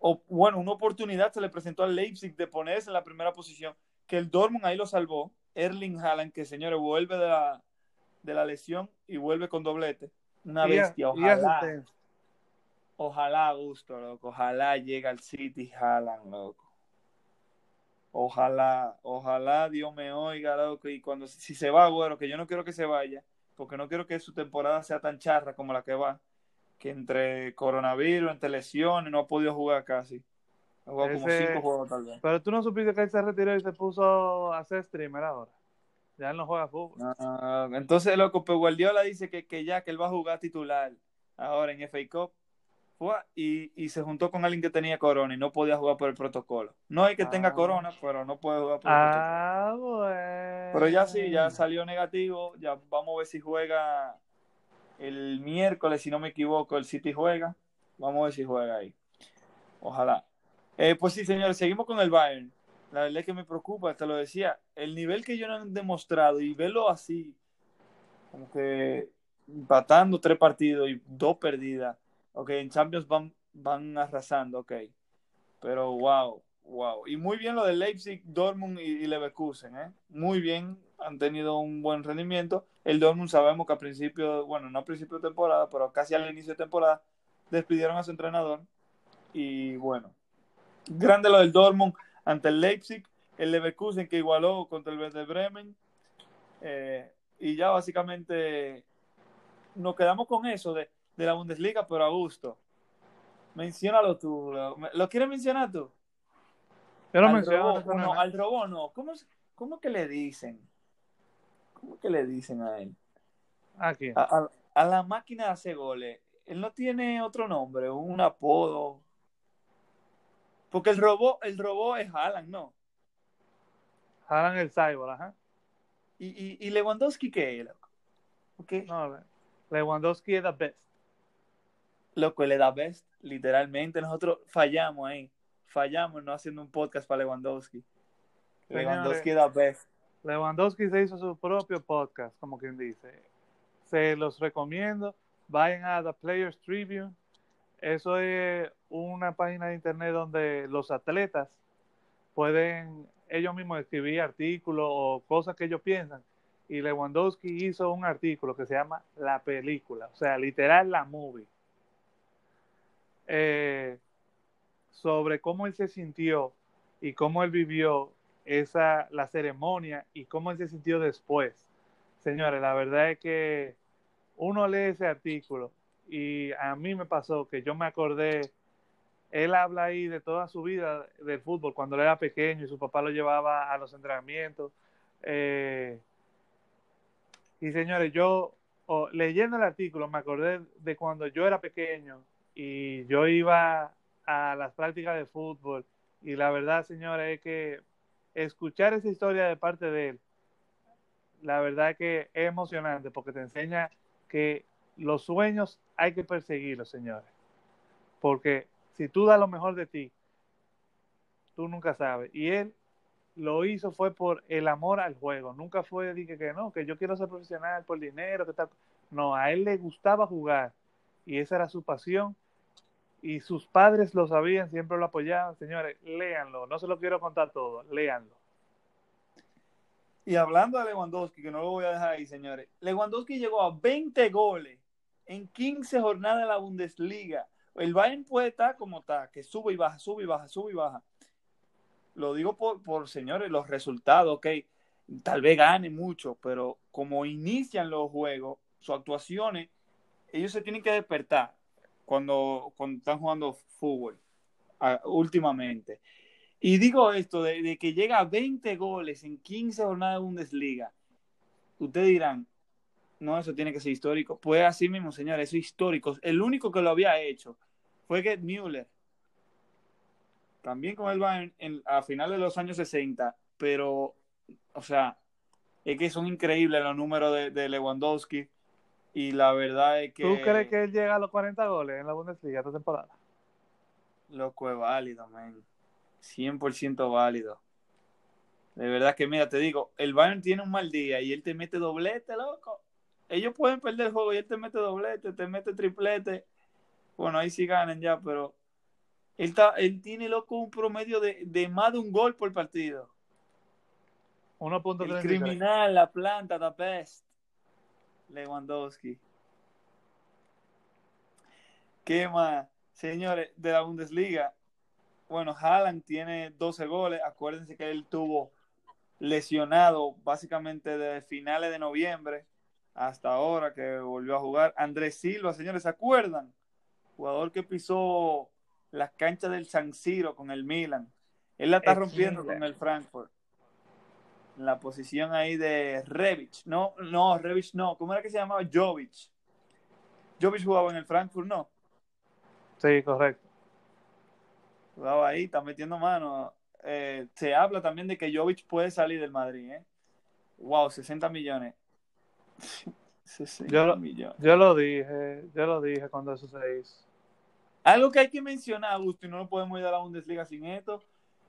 O, bueno, una oportunidad se le presentó al Leipzig de ponerse en la primera posición. Que el Dortmund ahí lo salvó. Erling Haaland, que señores, vuelve de la, de la lesión y vuelve con doblete. Una Y- bestia, ojalá. Ojalá, Gusto, loco. Ojalá llegue al City Haaland, loco. Ojalá, ojalá Dios me oiga, loco. Y cuando si se va, güero, que yo no quiero que se vaya, porque no quiero que su temporada sea tan charra como la que va. Que entre coronavirus, entre lesiones, no ha podido jugar casi. Ha jugado como cinco juegos tal vez. Pero tú no supiste que él se retiró y se puso a hacer streamer ahora. Ya él no juega fútbol. Ah, entonces, loco, pues Guardiola dice que, que ya, que él va a jugar titular ahora en FA Cup. Y, y se juntó con alguien que tenía corona y no podía jugar por el protocolo. No hay que tenga Ah. corona, pero no puede jugar por el protocolo. Ah, bueno. Pero ya sí, ya salió negativo. Ya vamos a ver si juega el miércoles, si no me equivoco, el City juega. Vamos a ver si juega ahí. Ojalá. Eh, pues sí, señores, seguimos con el Bayern. La verdad es que me preocupa, te lo decía, el nivel que ellos han demostrado y verlo así, como que empatando tres partidos y dos perdidas. Ok, en Champions van, van arrasando, ok. Pero wow, wow. Y muy bien lo de Leipzig, Dortmund y, y Leverkusen, ¿eh? Muy bien, han tenido un buen rendimiento. El Dortmund sabemos que a principio, bueno, no a principio de temporada, pero casi al inicio de temporada, despidieron a su entrenador. Y bueno, Grande lo del Dortmund ante el Leipzig, el Leverkusen que igualó contra el Werder Bremen. Eh, y ya básicamente nos quedamos con eso de, de la Bundesliga, pero a gusto. Menciónalo tú. ¿Lo, ¿lo quieres mencionar tú? Yo lo al menciono. no, al robot no. ¿Cómo, ¿Cómo que le dicen? ¿Cómo que le dicen a él? ¿A quién? A, a- a la máquina de hacer goles. Él no tiene otro nombre, un apodo. Porque el robot, el robot es Haaland, ¿no? Haaland el Cyborg, ajá. Y, y, y Lewandowski, ¿qué es, loco? No, Lewandowski es the best. loco, él le da best, literalmente. Nosotros fallamos ahí. Fallamos no haciendo un podcast para Lewandowski. Lewandowski da best. Lewandowski se hizo su propio podcast, como quien dice. Se los recomiendo. Vayan a The Players Tribune. Eso es una página de internet donde los atletas pueden ellos mismos escribir artículos o cosas que ellos piensan. Y Lewandowski hizo un artículo que se llama La Película, o sea, literal la movie. Eh, sobre cómo él se sintió y cómo él vivió esa la ceremonia y cómo se sintió después. Señores, la verdad es que uno lee ese artículo y a mí me pasó que yo me acordé, él habla ahí de toda su vida del fútbol cuando él era pequeño y su papá lo llevaba a los entrenamientos. Eh, y señores, yo leyendo el artículo me acordé de cuando yo era pequeño y yo iba a las prácticas de fútbol y la verdad, señores, es que escuchar esa historia de parte de él, la verdad que es emocionante porque te enseña que los sueños hay que perseguirlos, señores. Porque si tú das lo mejor de ti, tú nunca sabes. Y él lo hizo fue por el amor al juego. Nunca fue que, que no, que yo quiero ser profesional por dinero, que tal. No, a él le gustaba jugar y esa era su pasión. Y sus padres lo sabían, siempre lo apoyaban. Señores, léanlo. No se lo quiero contar todo, léanlo. Y hablando de Lewandowski, que no lo voy a dejar ahí, señores. Lewandowski llegó a 20 goles en 15 jornadas de la Bundesliga. El Bayern puede estar como está, que sube y baja, sube y baja, sube y baja. Lo digo por, por señores, los resultados, ok. Tal vez gane mucho, pero como inician los juegos, sus actuaciones, ellos se tienen que despertar cuando, cuando están jugando fútbol últimamente. Y digo esto, de, que llega a 20 goles en 15 jornadas de Bundesliga. Ustedes dirán, no, eso tiene que ser histórico. Pues así mismo, señores, eso es histórico. El único que lo había hecho fue Gerd Müller. También con el Bayern en, a finales de los años 60. Pero, o sea, es que son increíbles los números de Lewandowski. Y la verdad es que... ¿Tú crees que él llega a los 40 goles en la Bundesliga esta temporada? Loco, es válido, man. 100% válido. De verdad que, mira, te digo, el Bayern tiene un mal día y él te mete doblete, loco. Ellos pueden perder el juego y él te mete doblete, te mete triplete. Bueno, ahí sí ganan ya, pero él, está, él tiene, loco, un promedio de, de más de un gol por partido. 1.33. El criminal, la planta, the best. Lewandowski. ¿Qué más? Señores, de la Bundesliga, bueno, Haaland tiene 12 goles. Acuérdense que él tuvo lesionado básicamente desde finales de noviembre hasta ahora que volvió a jugar. Andrés Silva, señores, ¿se acuerdan? Jugador que pisó las canchas del San Siro con el Milan. Él la está rompiendo con el Frankfurt. En la posición ahí de Rebic. No, no, Rebic no. ¿Cómo era que se llamaba? Jovic. Jovic jugaba en el Frankfurt, no. Sí, correcto. Jugaba ahí, está metiendo mano. Eh, se habla también de que Jovic puede salir del Madrid, ¿eh? Wow, 60 millones. <laughs> 60 Yo lo- millones. Yo lo dije, yo lo dije cuando eso se hizo. Algo que hay que mencionar, Augusto, y no lo podemos ir a la Bundesliga sin esto,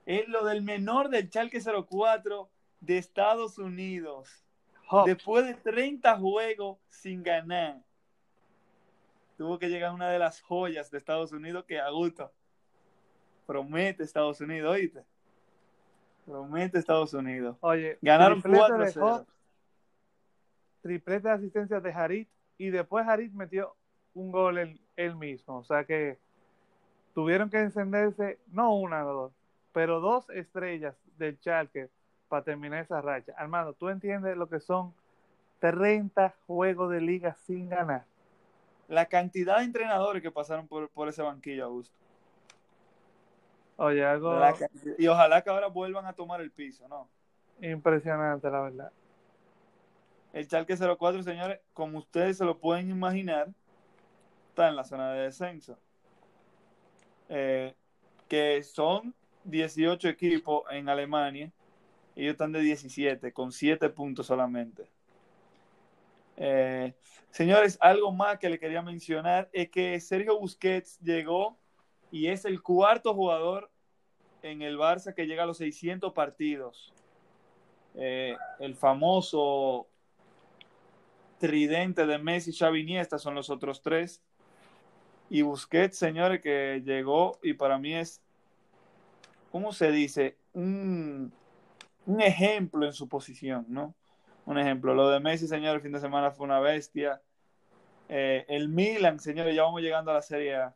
es lo del menor del Schalke 04 de Estados Unidos. Hop, Después de 30 juegos sin ganar, tuvo que llegar una de las joyas de Estados Unidos que Augusto promete Estados Unidos, ¿oíste? Promete Estados Unidos. Oye, Ganaron triplete de 4-0. Hop, triplete de asistencia de Harit y después Harit metió un gol él, él mismo. O sea que tuvieron que encenderse, no una o dos, pero dos estrellas del Schalke para terminar esa racha. Armando, ¿tú entiendes lo que son 30 juegos de liga sin ganar? La cantidad de entrenadores que pasaron por, por ese banquillo, Augusto. Oye, algo La Y ojalá que ahora vuelvan a tomar el piso, ¿no? impresionante, la verdad. El Chalque 04, señores, como ustedes se lo pueden imaginar, está en la zona de descenso. Eh, que son 18 equipos en Alemania. Ellos están de 17, con 7 puntos solamente. Eh, señores, algo más que le quería mencionar es que Sergio Busquets llegó y es el cuarto jugador en el Barça que llega a los 600 partidos. Eh, el famoso tridente de Messi, Xavi, Iniesta son los otros tres. Y Busquets, señores, que llegó y para mí es, ¿cómo se dice? Un, un ejemplo en su posición, ¿no? Un ejemplo. Lo de Messi, señores, el fin de semana fue una bestia. Eh, el Milan, señores, ya vamos llegando a la Serie A.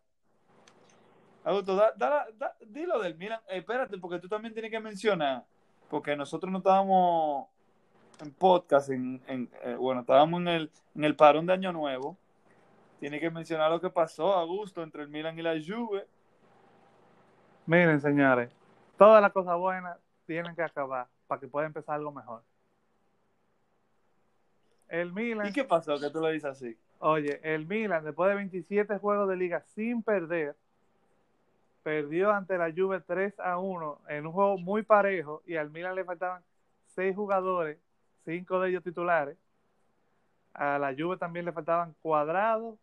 Augusto, da, da, da, dilo del Milan. Eh, espérate, porque tú también tienes que mencionar, porque nosotros no estábamos en podcast, en, en eh, bueno, estábamos en el, en el parón de Año Nuevo. Tiene que mencionar lo que pasó, Augusto, entre el Milan y la Juve. Miren, señores, todas las cosas buenas tienen que acabar para que pueda empezar algo mejor. El Milan, ¿Y qué pasó que tú lo dices así? oye, el Milan, después de 27 juegos de liga sin perder, perdió ante la Juve 3 a 1 en un juego muy parejo y al Milan le faltaban 6 jugadores, 5 de ellos titulares. A la Juve también le faltaban Cuadrado,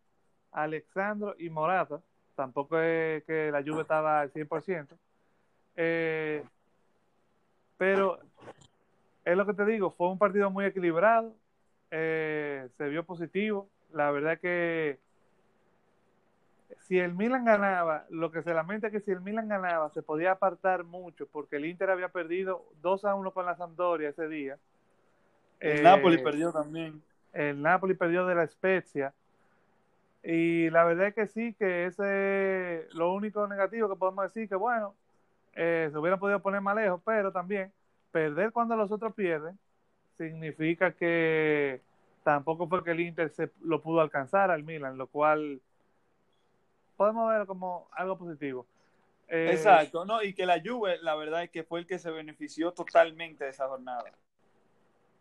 Alexandro y Morata. Tampoco es que la Juve estaba al 100%. Eh, pero es lo que te digo, fue un partido muy equilibrado, eh, se vio positivo. La verdad que si el Milan ganaba, lo que se lamenta es que si el Milan ganaba, se podía apartar mucho, porque el Inter había perdido 2 a 1 con la Sampdoria ese día. El Eh, Napoli perdió también. el Napoli perdió de la Spezia. Y la verdad es que sí, que ese es lo único negativo que podemos decir, que bueno, eh, se hubieran podido poner más lejos, pero también perder cuando los otros pierden significa que tampoco fue que el Inter se lo pudo alcanzar al Milan, lo cual podemos ver como algo positivo. Eh, Exacto, no, y que la Juve, la verdad es que fue el que se benefició totalmente de esa jornada.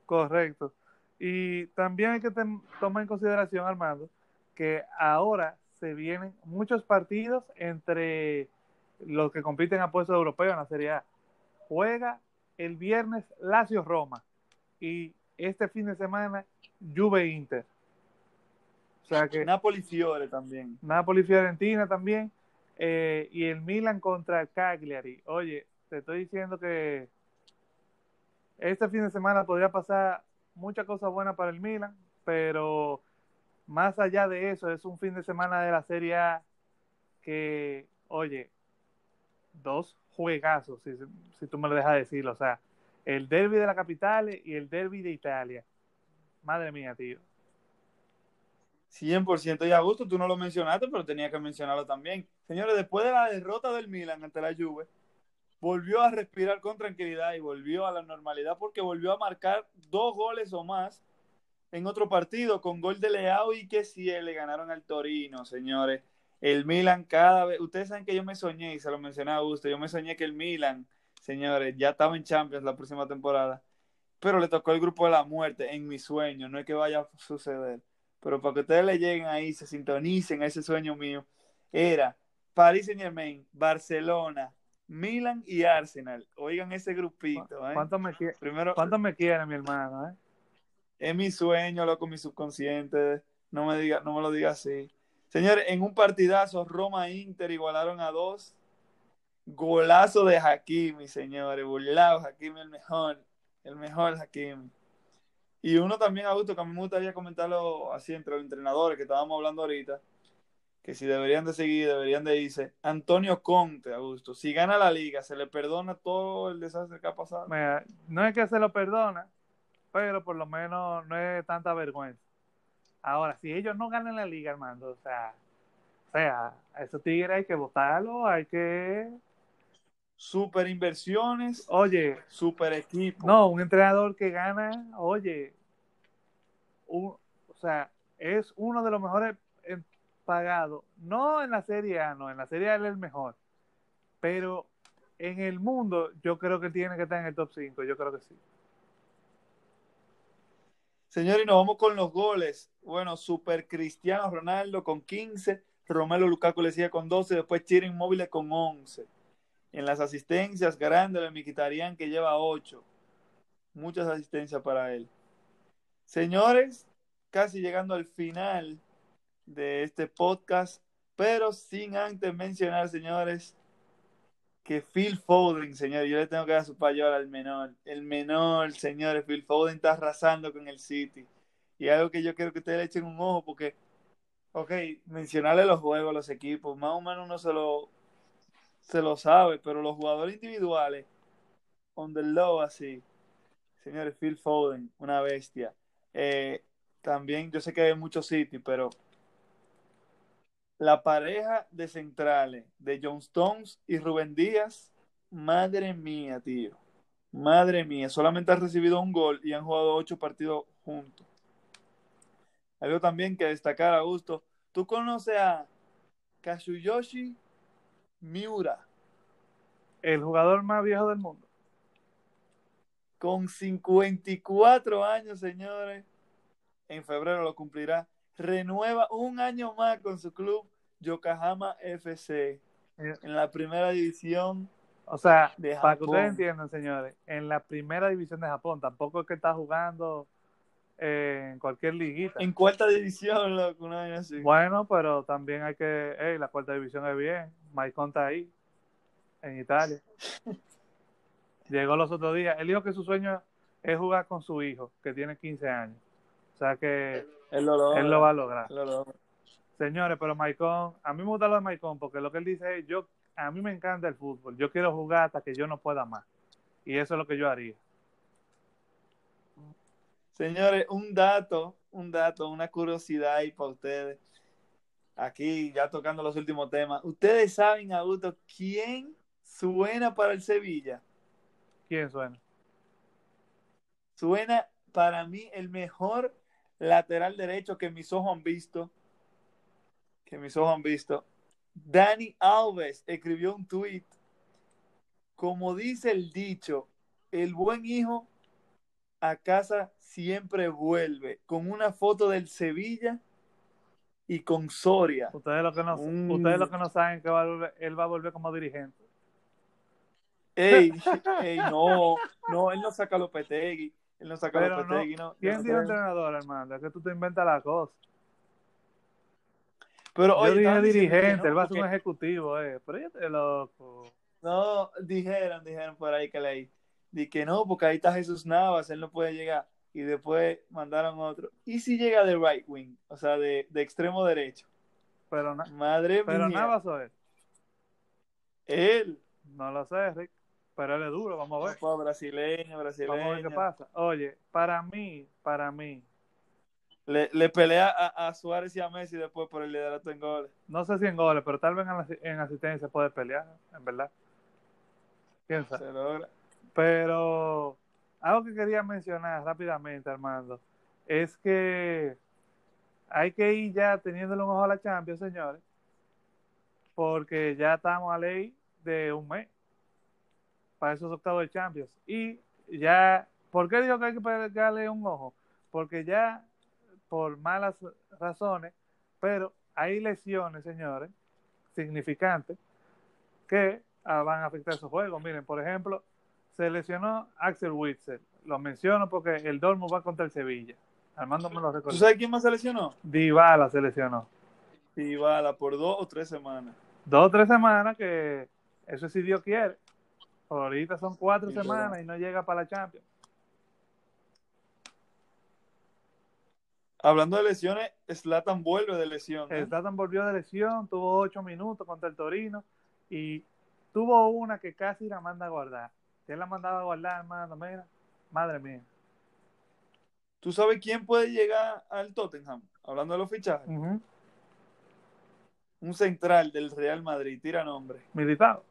Correcto. Y también hay que tomar en consideración, Armando, que ahora se vienen muchos partidos entre los que compiten a puestos europeos en la Serie A. Juega el viernes Lazio Roma y este fin de semana Juve Inter. O sea que Napoli Fiore también. Napoli Fiorentina también eh, y el Milan contra el Cagliari. Oye, te estoy diciendo que este fin de semana podría pasar muchas cosas buenas para el Milan, pero más allá de eso es un fin de semana de la Serie A que, oye, dos juegazos, si, si tú me lo dejas decirlo, o sea, el derby de la capital y el derby de Italia. Madre mía, tío. 100%. Y Augusto, tú no lo mencionaste, pero tenía que mencionarlo también. Señores, después de la derrota del Milan ante la Juve, volvió a respirar con tranquilidad y volvió a la normalidad porque volvió a marcar dos goles o más en otro partido con gol de Leao y que sí le ganaron al Torino, señores. El Milan cada vez, ustedes saben que yo me soñé y se lo mencioné a Augusto, yo me soñé que el Milan, señores, ya estaba en Champions la próxima temporada, pero le tocó el grupo de la muerte en mi sueño, no es que vaya a suceder pero para que ustedes le lleguen ahí, se sintonicen a ese sueño mío, era Paris Saint Germain, Barcelona, Milan y Arsenal. Oigan ese grupito, ¿eh? ¿Cuánto me, Primero, cuánto me quiere mi hermano? Eh? es mi sueño, loco, mi subconsciente. No me, diga, no me lo diga así. Señores, en un partidazo, Roma Inter igualaron a dos. Golazo de Hakimi, señores. Burlao, Hakimi el mejor. El mejor Hakimi. Y uno también, Augusto, que a mí me gustaría comentarlo así entre los entrenadores que estábamos hablando ahorita, que si deberían de seguir, deberían de irse. Antonio Conte, Augusto, si gana la liga, se le perdona todo el desastre que ha pasado. Mira, no es que se lo perdona, pero por lo menos no es tanta vergüenza. Ahora, si ellos no ganan la liga, Armando, o sea, O sea, a esos tigres hay que votarlo, hay que. Super inversiones, Oye, super equipo. no, un entrenador que gana, oye, un- o sea, es uno de los mejores pagados. No en la Serie A, no, en la Serie A él es el mejor. Pero en el mundo, yo creo que tiene que estar en el top 5, yo creo que sí. Señor, y nos vamos con los goles. Bueno, Super Cristiano Ronaldo con 15, Romelo Lukaku le sigue con 12, después Chiro Inmóvil con 11. En las asistencias, grandes, el Miquitarian que lleva 8. Muchas asistencias para él. Señores, casi llegando al final de este podcast, pero sin antes mencionar, señores, que Phil Foden, señor, yo le tengo que dar su payola al menor. El menor, señores, Phil Foden está arrasando con el City. Y algo que yo quiero que ustedes le echen un ojo porque, ok, mencionarle los juegos, los equipos, más o menos uno se lo, se lo sabe, pero los jugadores individuales, on the low así, señores, Phil Foden, una bestia. Eh, también, yo sé que hay muchos City, pero la pareja de centrales de John Stones y Rubén Díaz, madre mía, tío. Madre mía, solamente han recibido un gol y han jugado ocho partidos juntos. Algo también que destacar, Augusto. ¿Tú conoces a Kazuyoshi Miura? El jugador más viejo del mundo. Con 54 años, señores. En febrero lo cumplirá. Renueva un año más con su club Yokohama FC en la primera división. O sea, De para que Japón. ustedes entiendan, señores, en la primera división de Japón, tampoco es que está jugando eh, en cualquier liguita. En cuarta división, loco, una vaina así. Bueno, pero también hay que, hey, la cuarta división es bien. Maicon está ahí, en Italia. <laughs> Llegó los otros días. Él dijo que su sueño es jugar con su hijo, que tiene 15 años. O sea que Él lo logra. él lo va a lograr. Lo. Señores, pero Maicon, a mí me gusta lo de Maicon porque lo que él dice es, yo, a mí me encanta el fútbol. Yo quiero jugar hasta que yo no pueda más. Y eso es lo que yo haría. Señores, un dato, un dato, una curiosidad ahí para ustedes. Aquí, ya tocando los últimos temas. ¿Ustedes saben, Augusto, quién suena para el Sevilla? ¿Quién suena? Suena para mí el mejor lateral derecho que mis ojos han visto. Que mis ojos han visto. Dani Alves escribió un tweet. Como dice el dicho, el buen hijo a casa siempre vuelve. Con una foto del Sevilla y con Soria. Ustedes lo que no, Mm. ustedes lo que no saben que va a volver- él va a volver como dirigente. Ey, <laughs> ey, no, no, él no saca a Lopetegui. Él no saca Pero no, no. ¿Quién Yo dijo entrenador, hermano? Es que tú te inventas la cosa. Pero Yo oye, dije dirigente, él va a ser un ejecutivo, eh. Pero yo te loco. No, dijeron, dijeron por ahí que leí. Di que no, porque ahí está Jesús Navas, él no puede llegar. Y después mandaron otro. ¿Y si llega de right wing? O sea, de, de extremo derecho. Pero, Madre pero mía. Navas o él. Él. No lo sé, Rick. Pero él es duro, vamos a ver. Brasileño, brasileño. Vamos a ver qué pasa. Oye, para mí, para mí, Le, le pelea a, a Suárez y a Messi después por el liderato en goles. no sé si en goles, pero tal vez en, en asistencia puede pelear, en verdad. ¿Quién sabe? Se logra. Pero algo que quería mencionar rápidamente, Armando, es que hay que ir ya teniéndole un ojo a la Champions, señores, porque ya estamos a ley de un mes para esos octavos de Champions. Y ya, ¿por qué digo que hay que pegarle un ojo? Porque ya, por malas razones, pero hay lesiones, señores, significantes, que ah, van a afectar esos juegos. Miren, por ejemplo, se lesionó Axel Witzel. Lo menciono porque el Dortmund va contra el Sevilla. Armando me lo ¿Tú recordó. sabes quién más se lesionó? Dybala se lesionó. Dybala por dos o tres semanas. Dos o tres semanas que eso es si Dios quiere. Ahorita son cuatro Sí, semanas verdad. y no llega para la Champions. Hablando de lesiones, Slatan vuelve de lesión. ¿eh? El Zlatan volvió de lesión, tuvo ocho minutos contra el Torino y tuvo una que casi la manda a guardar. Él la mandaba a guardar, hermano, mira, madre mía. ¿Tú sabes quién puede llegar al Tottenham? Hablando de los fichajes. Un central del Real Madrid, tira nombre. Militado.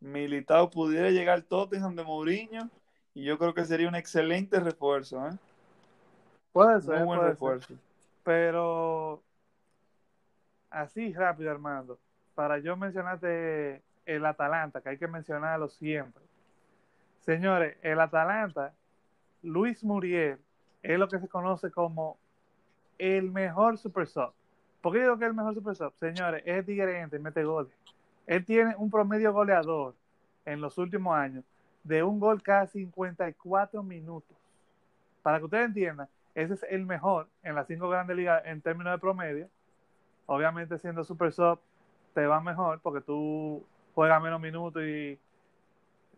Militado pudiera llegar al Tottenham de Mourinho y yo creo que sería un excelente refuerzo, ¿eh? Puede ser, Muy buen puede refuerzo. ser. Pero así rápido, Armando, para yo mencionarte el Atalanta, que hay que mencionarlo siempre. Señores, el Atalanta, Luis Muriel, es lo que se conoce como el mejor super sub. ¿Por qué digo que es el mejor super sub? Señores, es diferente, y mete goles. Él tiene un promedio goleador en los últimos años de un gol cada 54 minutos. Para que ustedes entiendan, ese es el mejor en las cinco grandes ligas en términos de promedio. Obviamente siendo super sub te va mejor porque tú juegas menos minutos y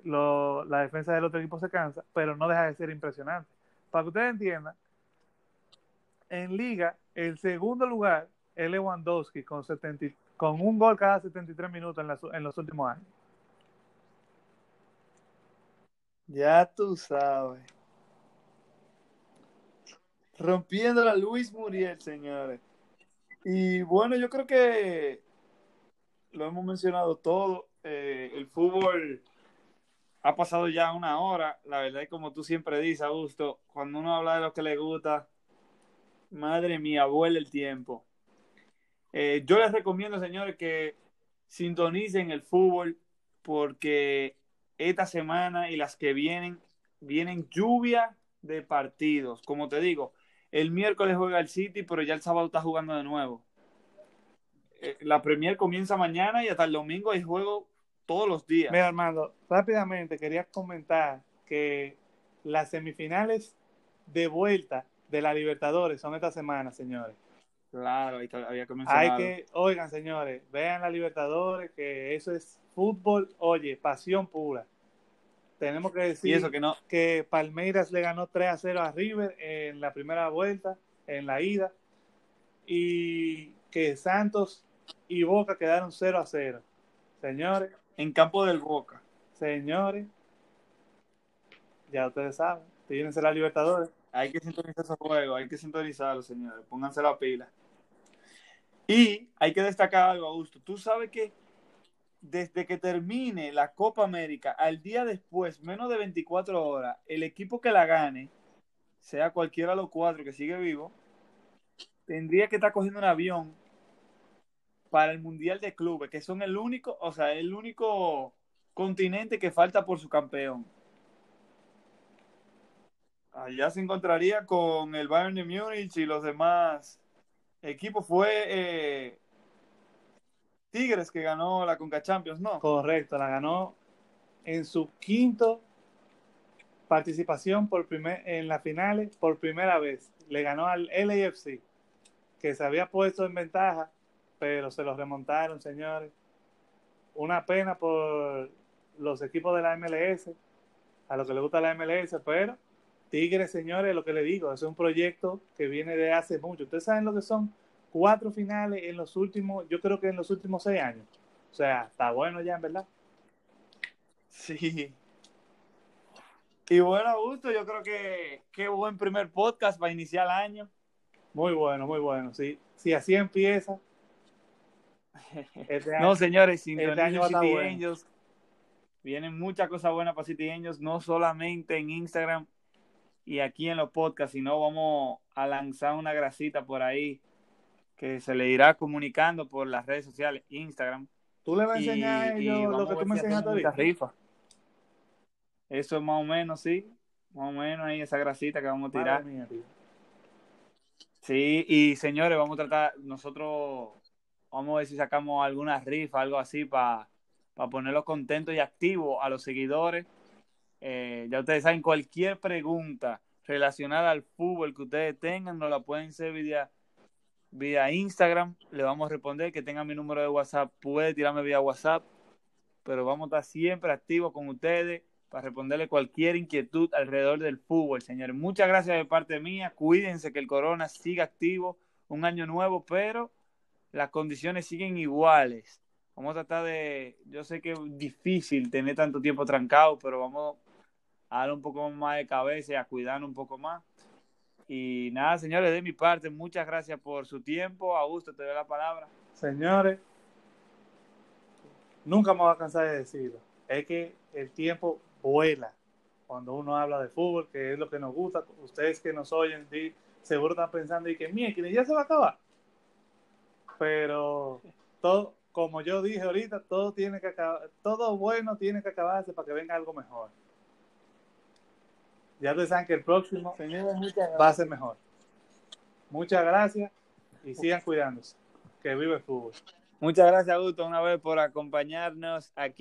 la defensa del otro equipo se cansa, pero no deja de ser impresionante. Para que ustedes entiendan, en liga, el segundo lugar es Lewandowski con, 70, con un gol cada 73 minutos en, las, en los últimos años. Ya tú sabes. Rompiendo la Luis Muriel, señores. Y bueno, yo creo que lo hemos mencionado todo. Eh, el fútbol ha pasado ya una hora. La verdad es como tú siempre dices, Augusto, cuando uno habla de lo que le gusta, madre mía, vuela el tiempo. Eh, yo les recomiendo, señores, que sintonicen el fútbol porque esta semana y las que vienen, vienen lluvia de partidos. Como te digo, el miércoles juega el City, pero ya el sábado está jugando de nuevo. Eh, la Premier comienza mañana y hasta el domingo hay juego todos los días. Mira, Armando, rápidamente quería comentar que las semifinales de vuelta de la Libertadores son esta semana, señores. Claro, que, había que Hay que, oigan, señores, vean la Libertadores, que eso es fútbol, oye, pasión pura. Tenemos que decir Y eso que no, que Palmeiras le ganó 3 a 0 a River en la primera vuelta, en la ida, y que Santos y Boca quedaron 0 a 0. Señores, en campo del Boca. señores, ya ustedes saben, tírense la Libertadores. Hay que sintonizar esos juegos, hay que sintonizarlos, señores. Pónganse la pila. Y hay que destacar algo, Augusto. Tú sabes que desde que termine la Copa América, al día después, menos de 24 horas, el equipo que la gane, sea cualquiera de los cuatro que sigue vivo, tendría que estar cogiendo un avión para el Mundial de Clubes, que son el único, o sea, el único continente que falta por su campeón. Allá se encontraría con el Bayern de Múnich y los demás equipos. Fue eh, Tigres que ganó la Conca Champions, ¿no? Correcto, la ganó en su quinto participación por primer, en las finales por primera vez. Le ganó al LAFC, que se había puesto en ventaja, pero se los remontaron, señores. Una pena por los equipos de la MLS, a lo que le gusta la MLS, pero Tigres, señores, lo que le digo, es un proyecto que viene de hace mucho. Ustedes saben lo que son cuatro finales en los últimos, yo creo que en los últimos seis años. O sea, está bueno ya, en verdad. Sí. Y bueno, Augusto, yo creo que qué buen primer podcast para iniciar el año. Muy bueno, muy bueno. Sí, si así empieza. Este <laughs> año, No, señores, sin este año City bueno. Angels. Vienen muchas cosas buenas para City Angels, no solamente en Instagram y aquí en los podcasts, sino vamos a lanzar una grasita por ahí que se le irá comunicando por las redes sociales, Instagram. tú le vas a enseñar a ellos lo que tú me si enseñaste ahorita. rifas. Eso es más o menos, sí. Más o menos ahí esa grasita que vamos a tirar. Mía. Sí, y señores, vamos a tratar, nosotros vamos a ver si sacamos alguna rifa, algo así, para ponerlos contentos y activos a los seguidores. Eh, ya ustedes saben, cualquier pregunta relacionada al fútbol que ustedes tengan, nos la pueden hacer vía, vía Instagram, le vamos a responder, que tengan mi número de WhatsApp, puede tirarme vía WhatsApp, pero vamos a estar siempre activos con ustedes para responderle cualquier inquietud alrededor del fútbol, señores. Muchas gracias de parte mía. Cuídense que el corona siga activo. Un año nuevo, pero las condiciones siguen iguales. Vamos a tratar de. Yo sé que es difícil tener tanto tiempo trancado, pero vamos a dar un poco más de cabeza y a cuidarnos un poco más. Y nada, señores, de mi parte, muchas gracias por su tiempo. Augusto, te doy la palabra. Señores, nunca me voy a cansar de decirlo. Es que el tiempo vuela cuando uno habla de fútbol, que es lo que nos gusta. Ustedes que nos oyen, seguro están pensando y que, que ya se va a acabar. Pero todo, como yo dije ahorita, todo tiene que acabar, todo bueno tiene que acabarse para que venga algo mejor. Ya ustedes saben que el próximo va a ser mejor. Muchas gracias y sigan cuidándose. Que vive el fútbol. Muchas gracias, Augusto, una vez por acompañarnos aquí.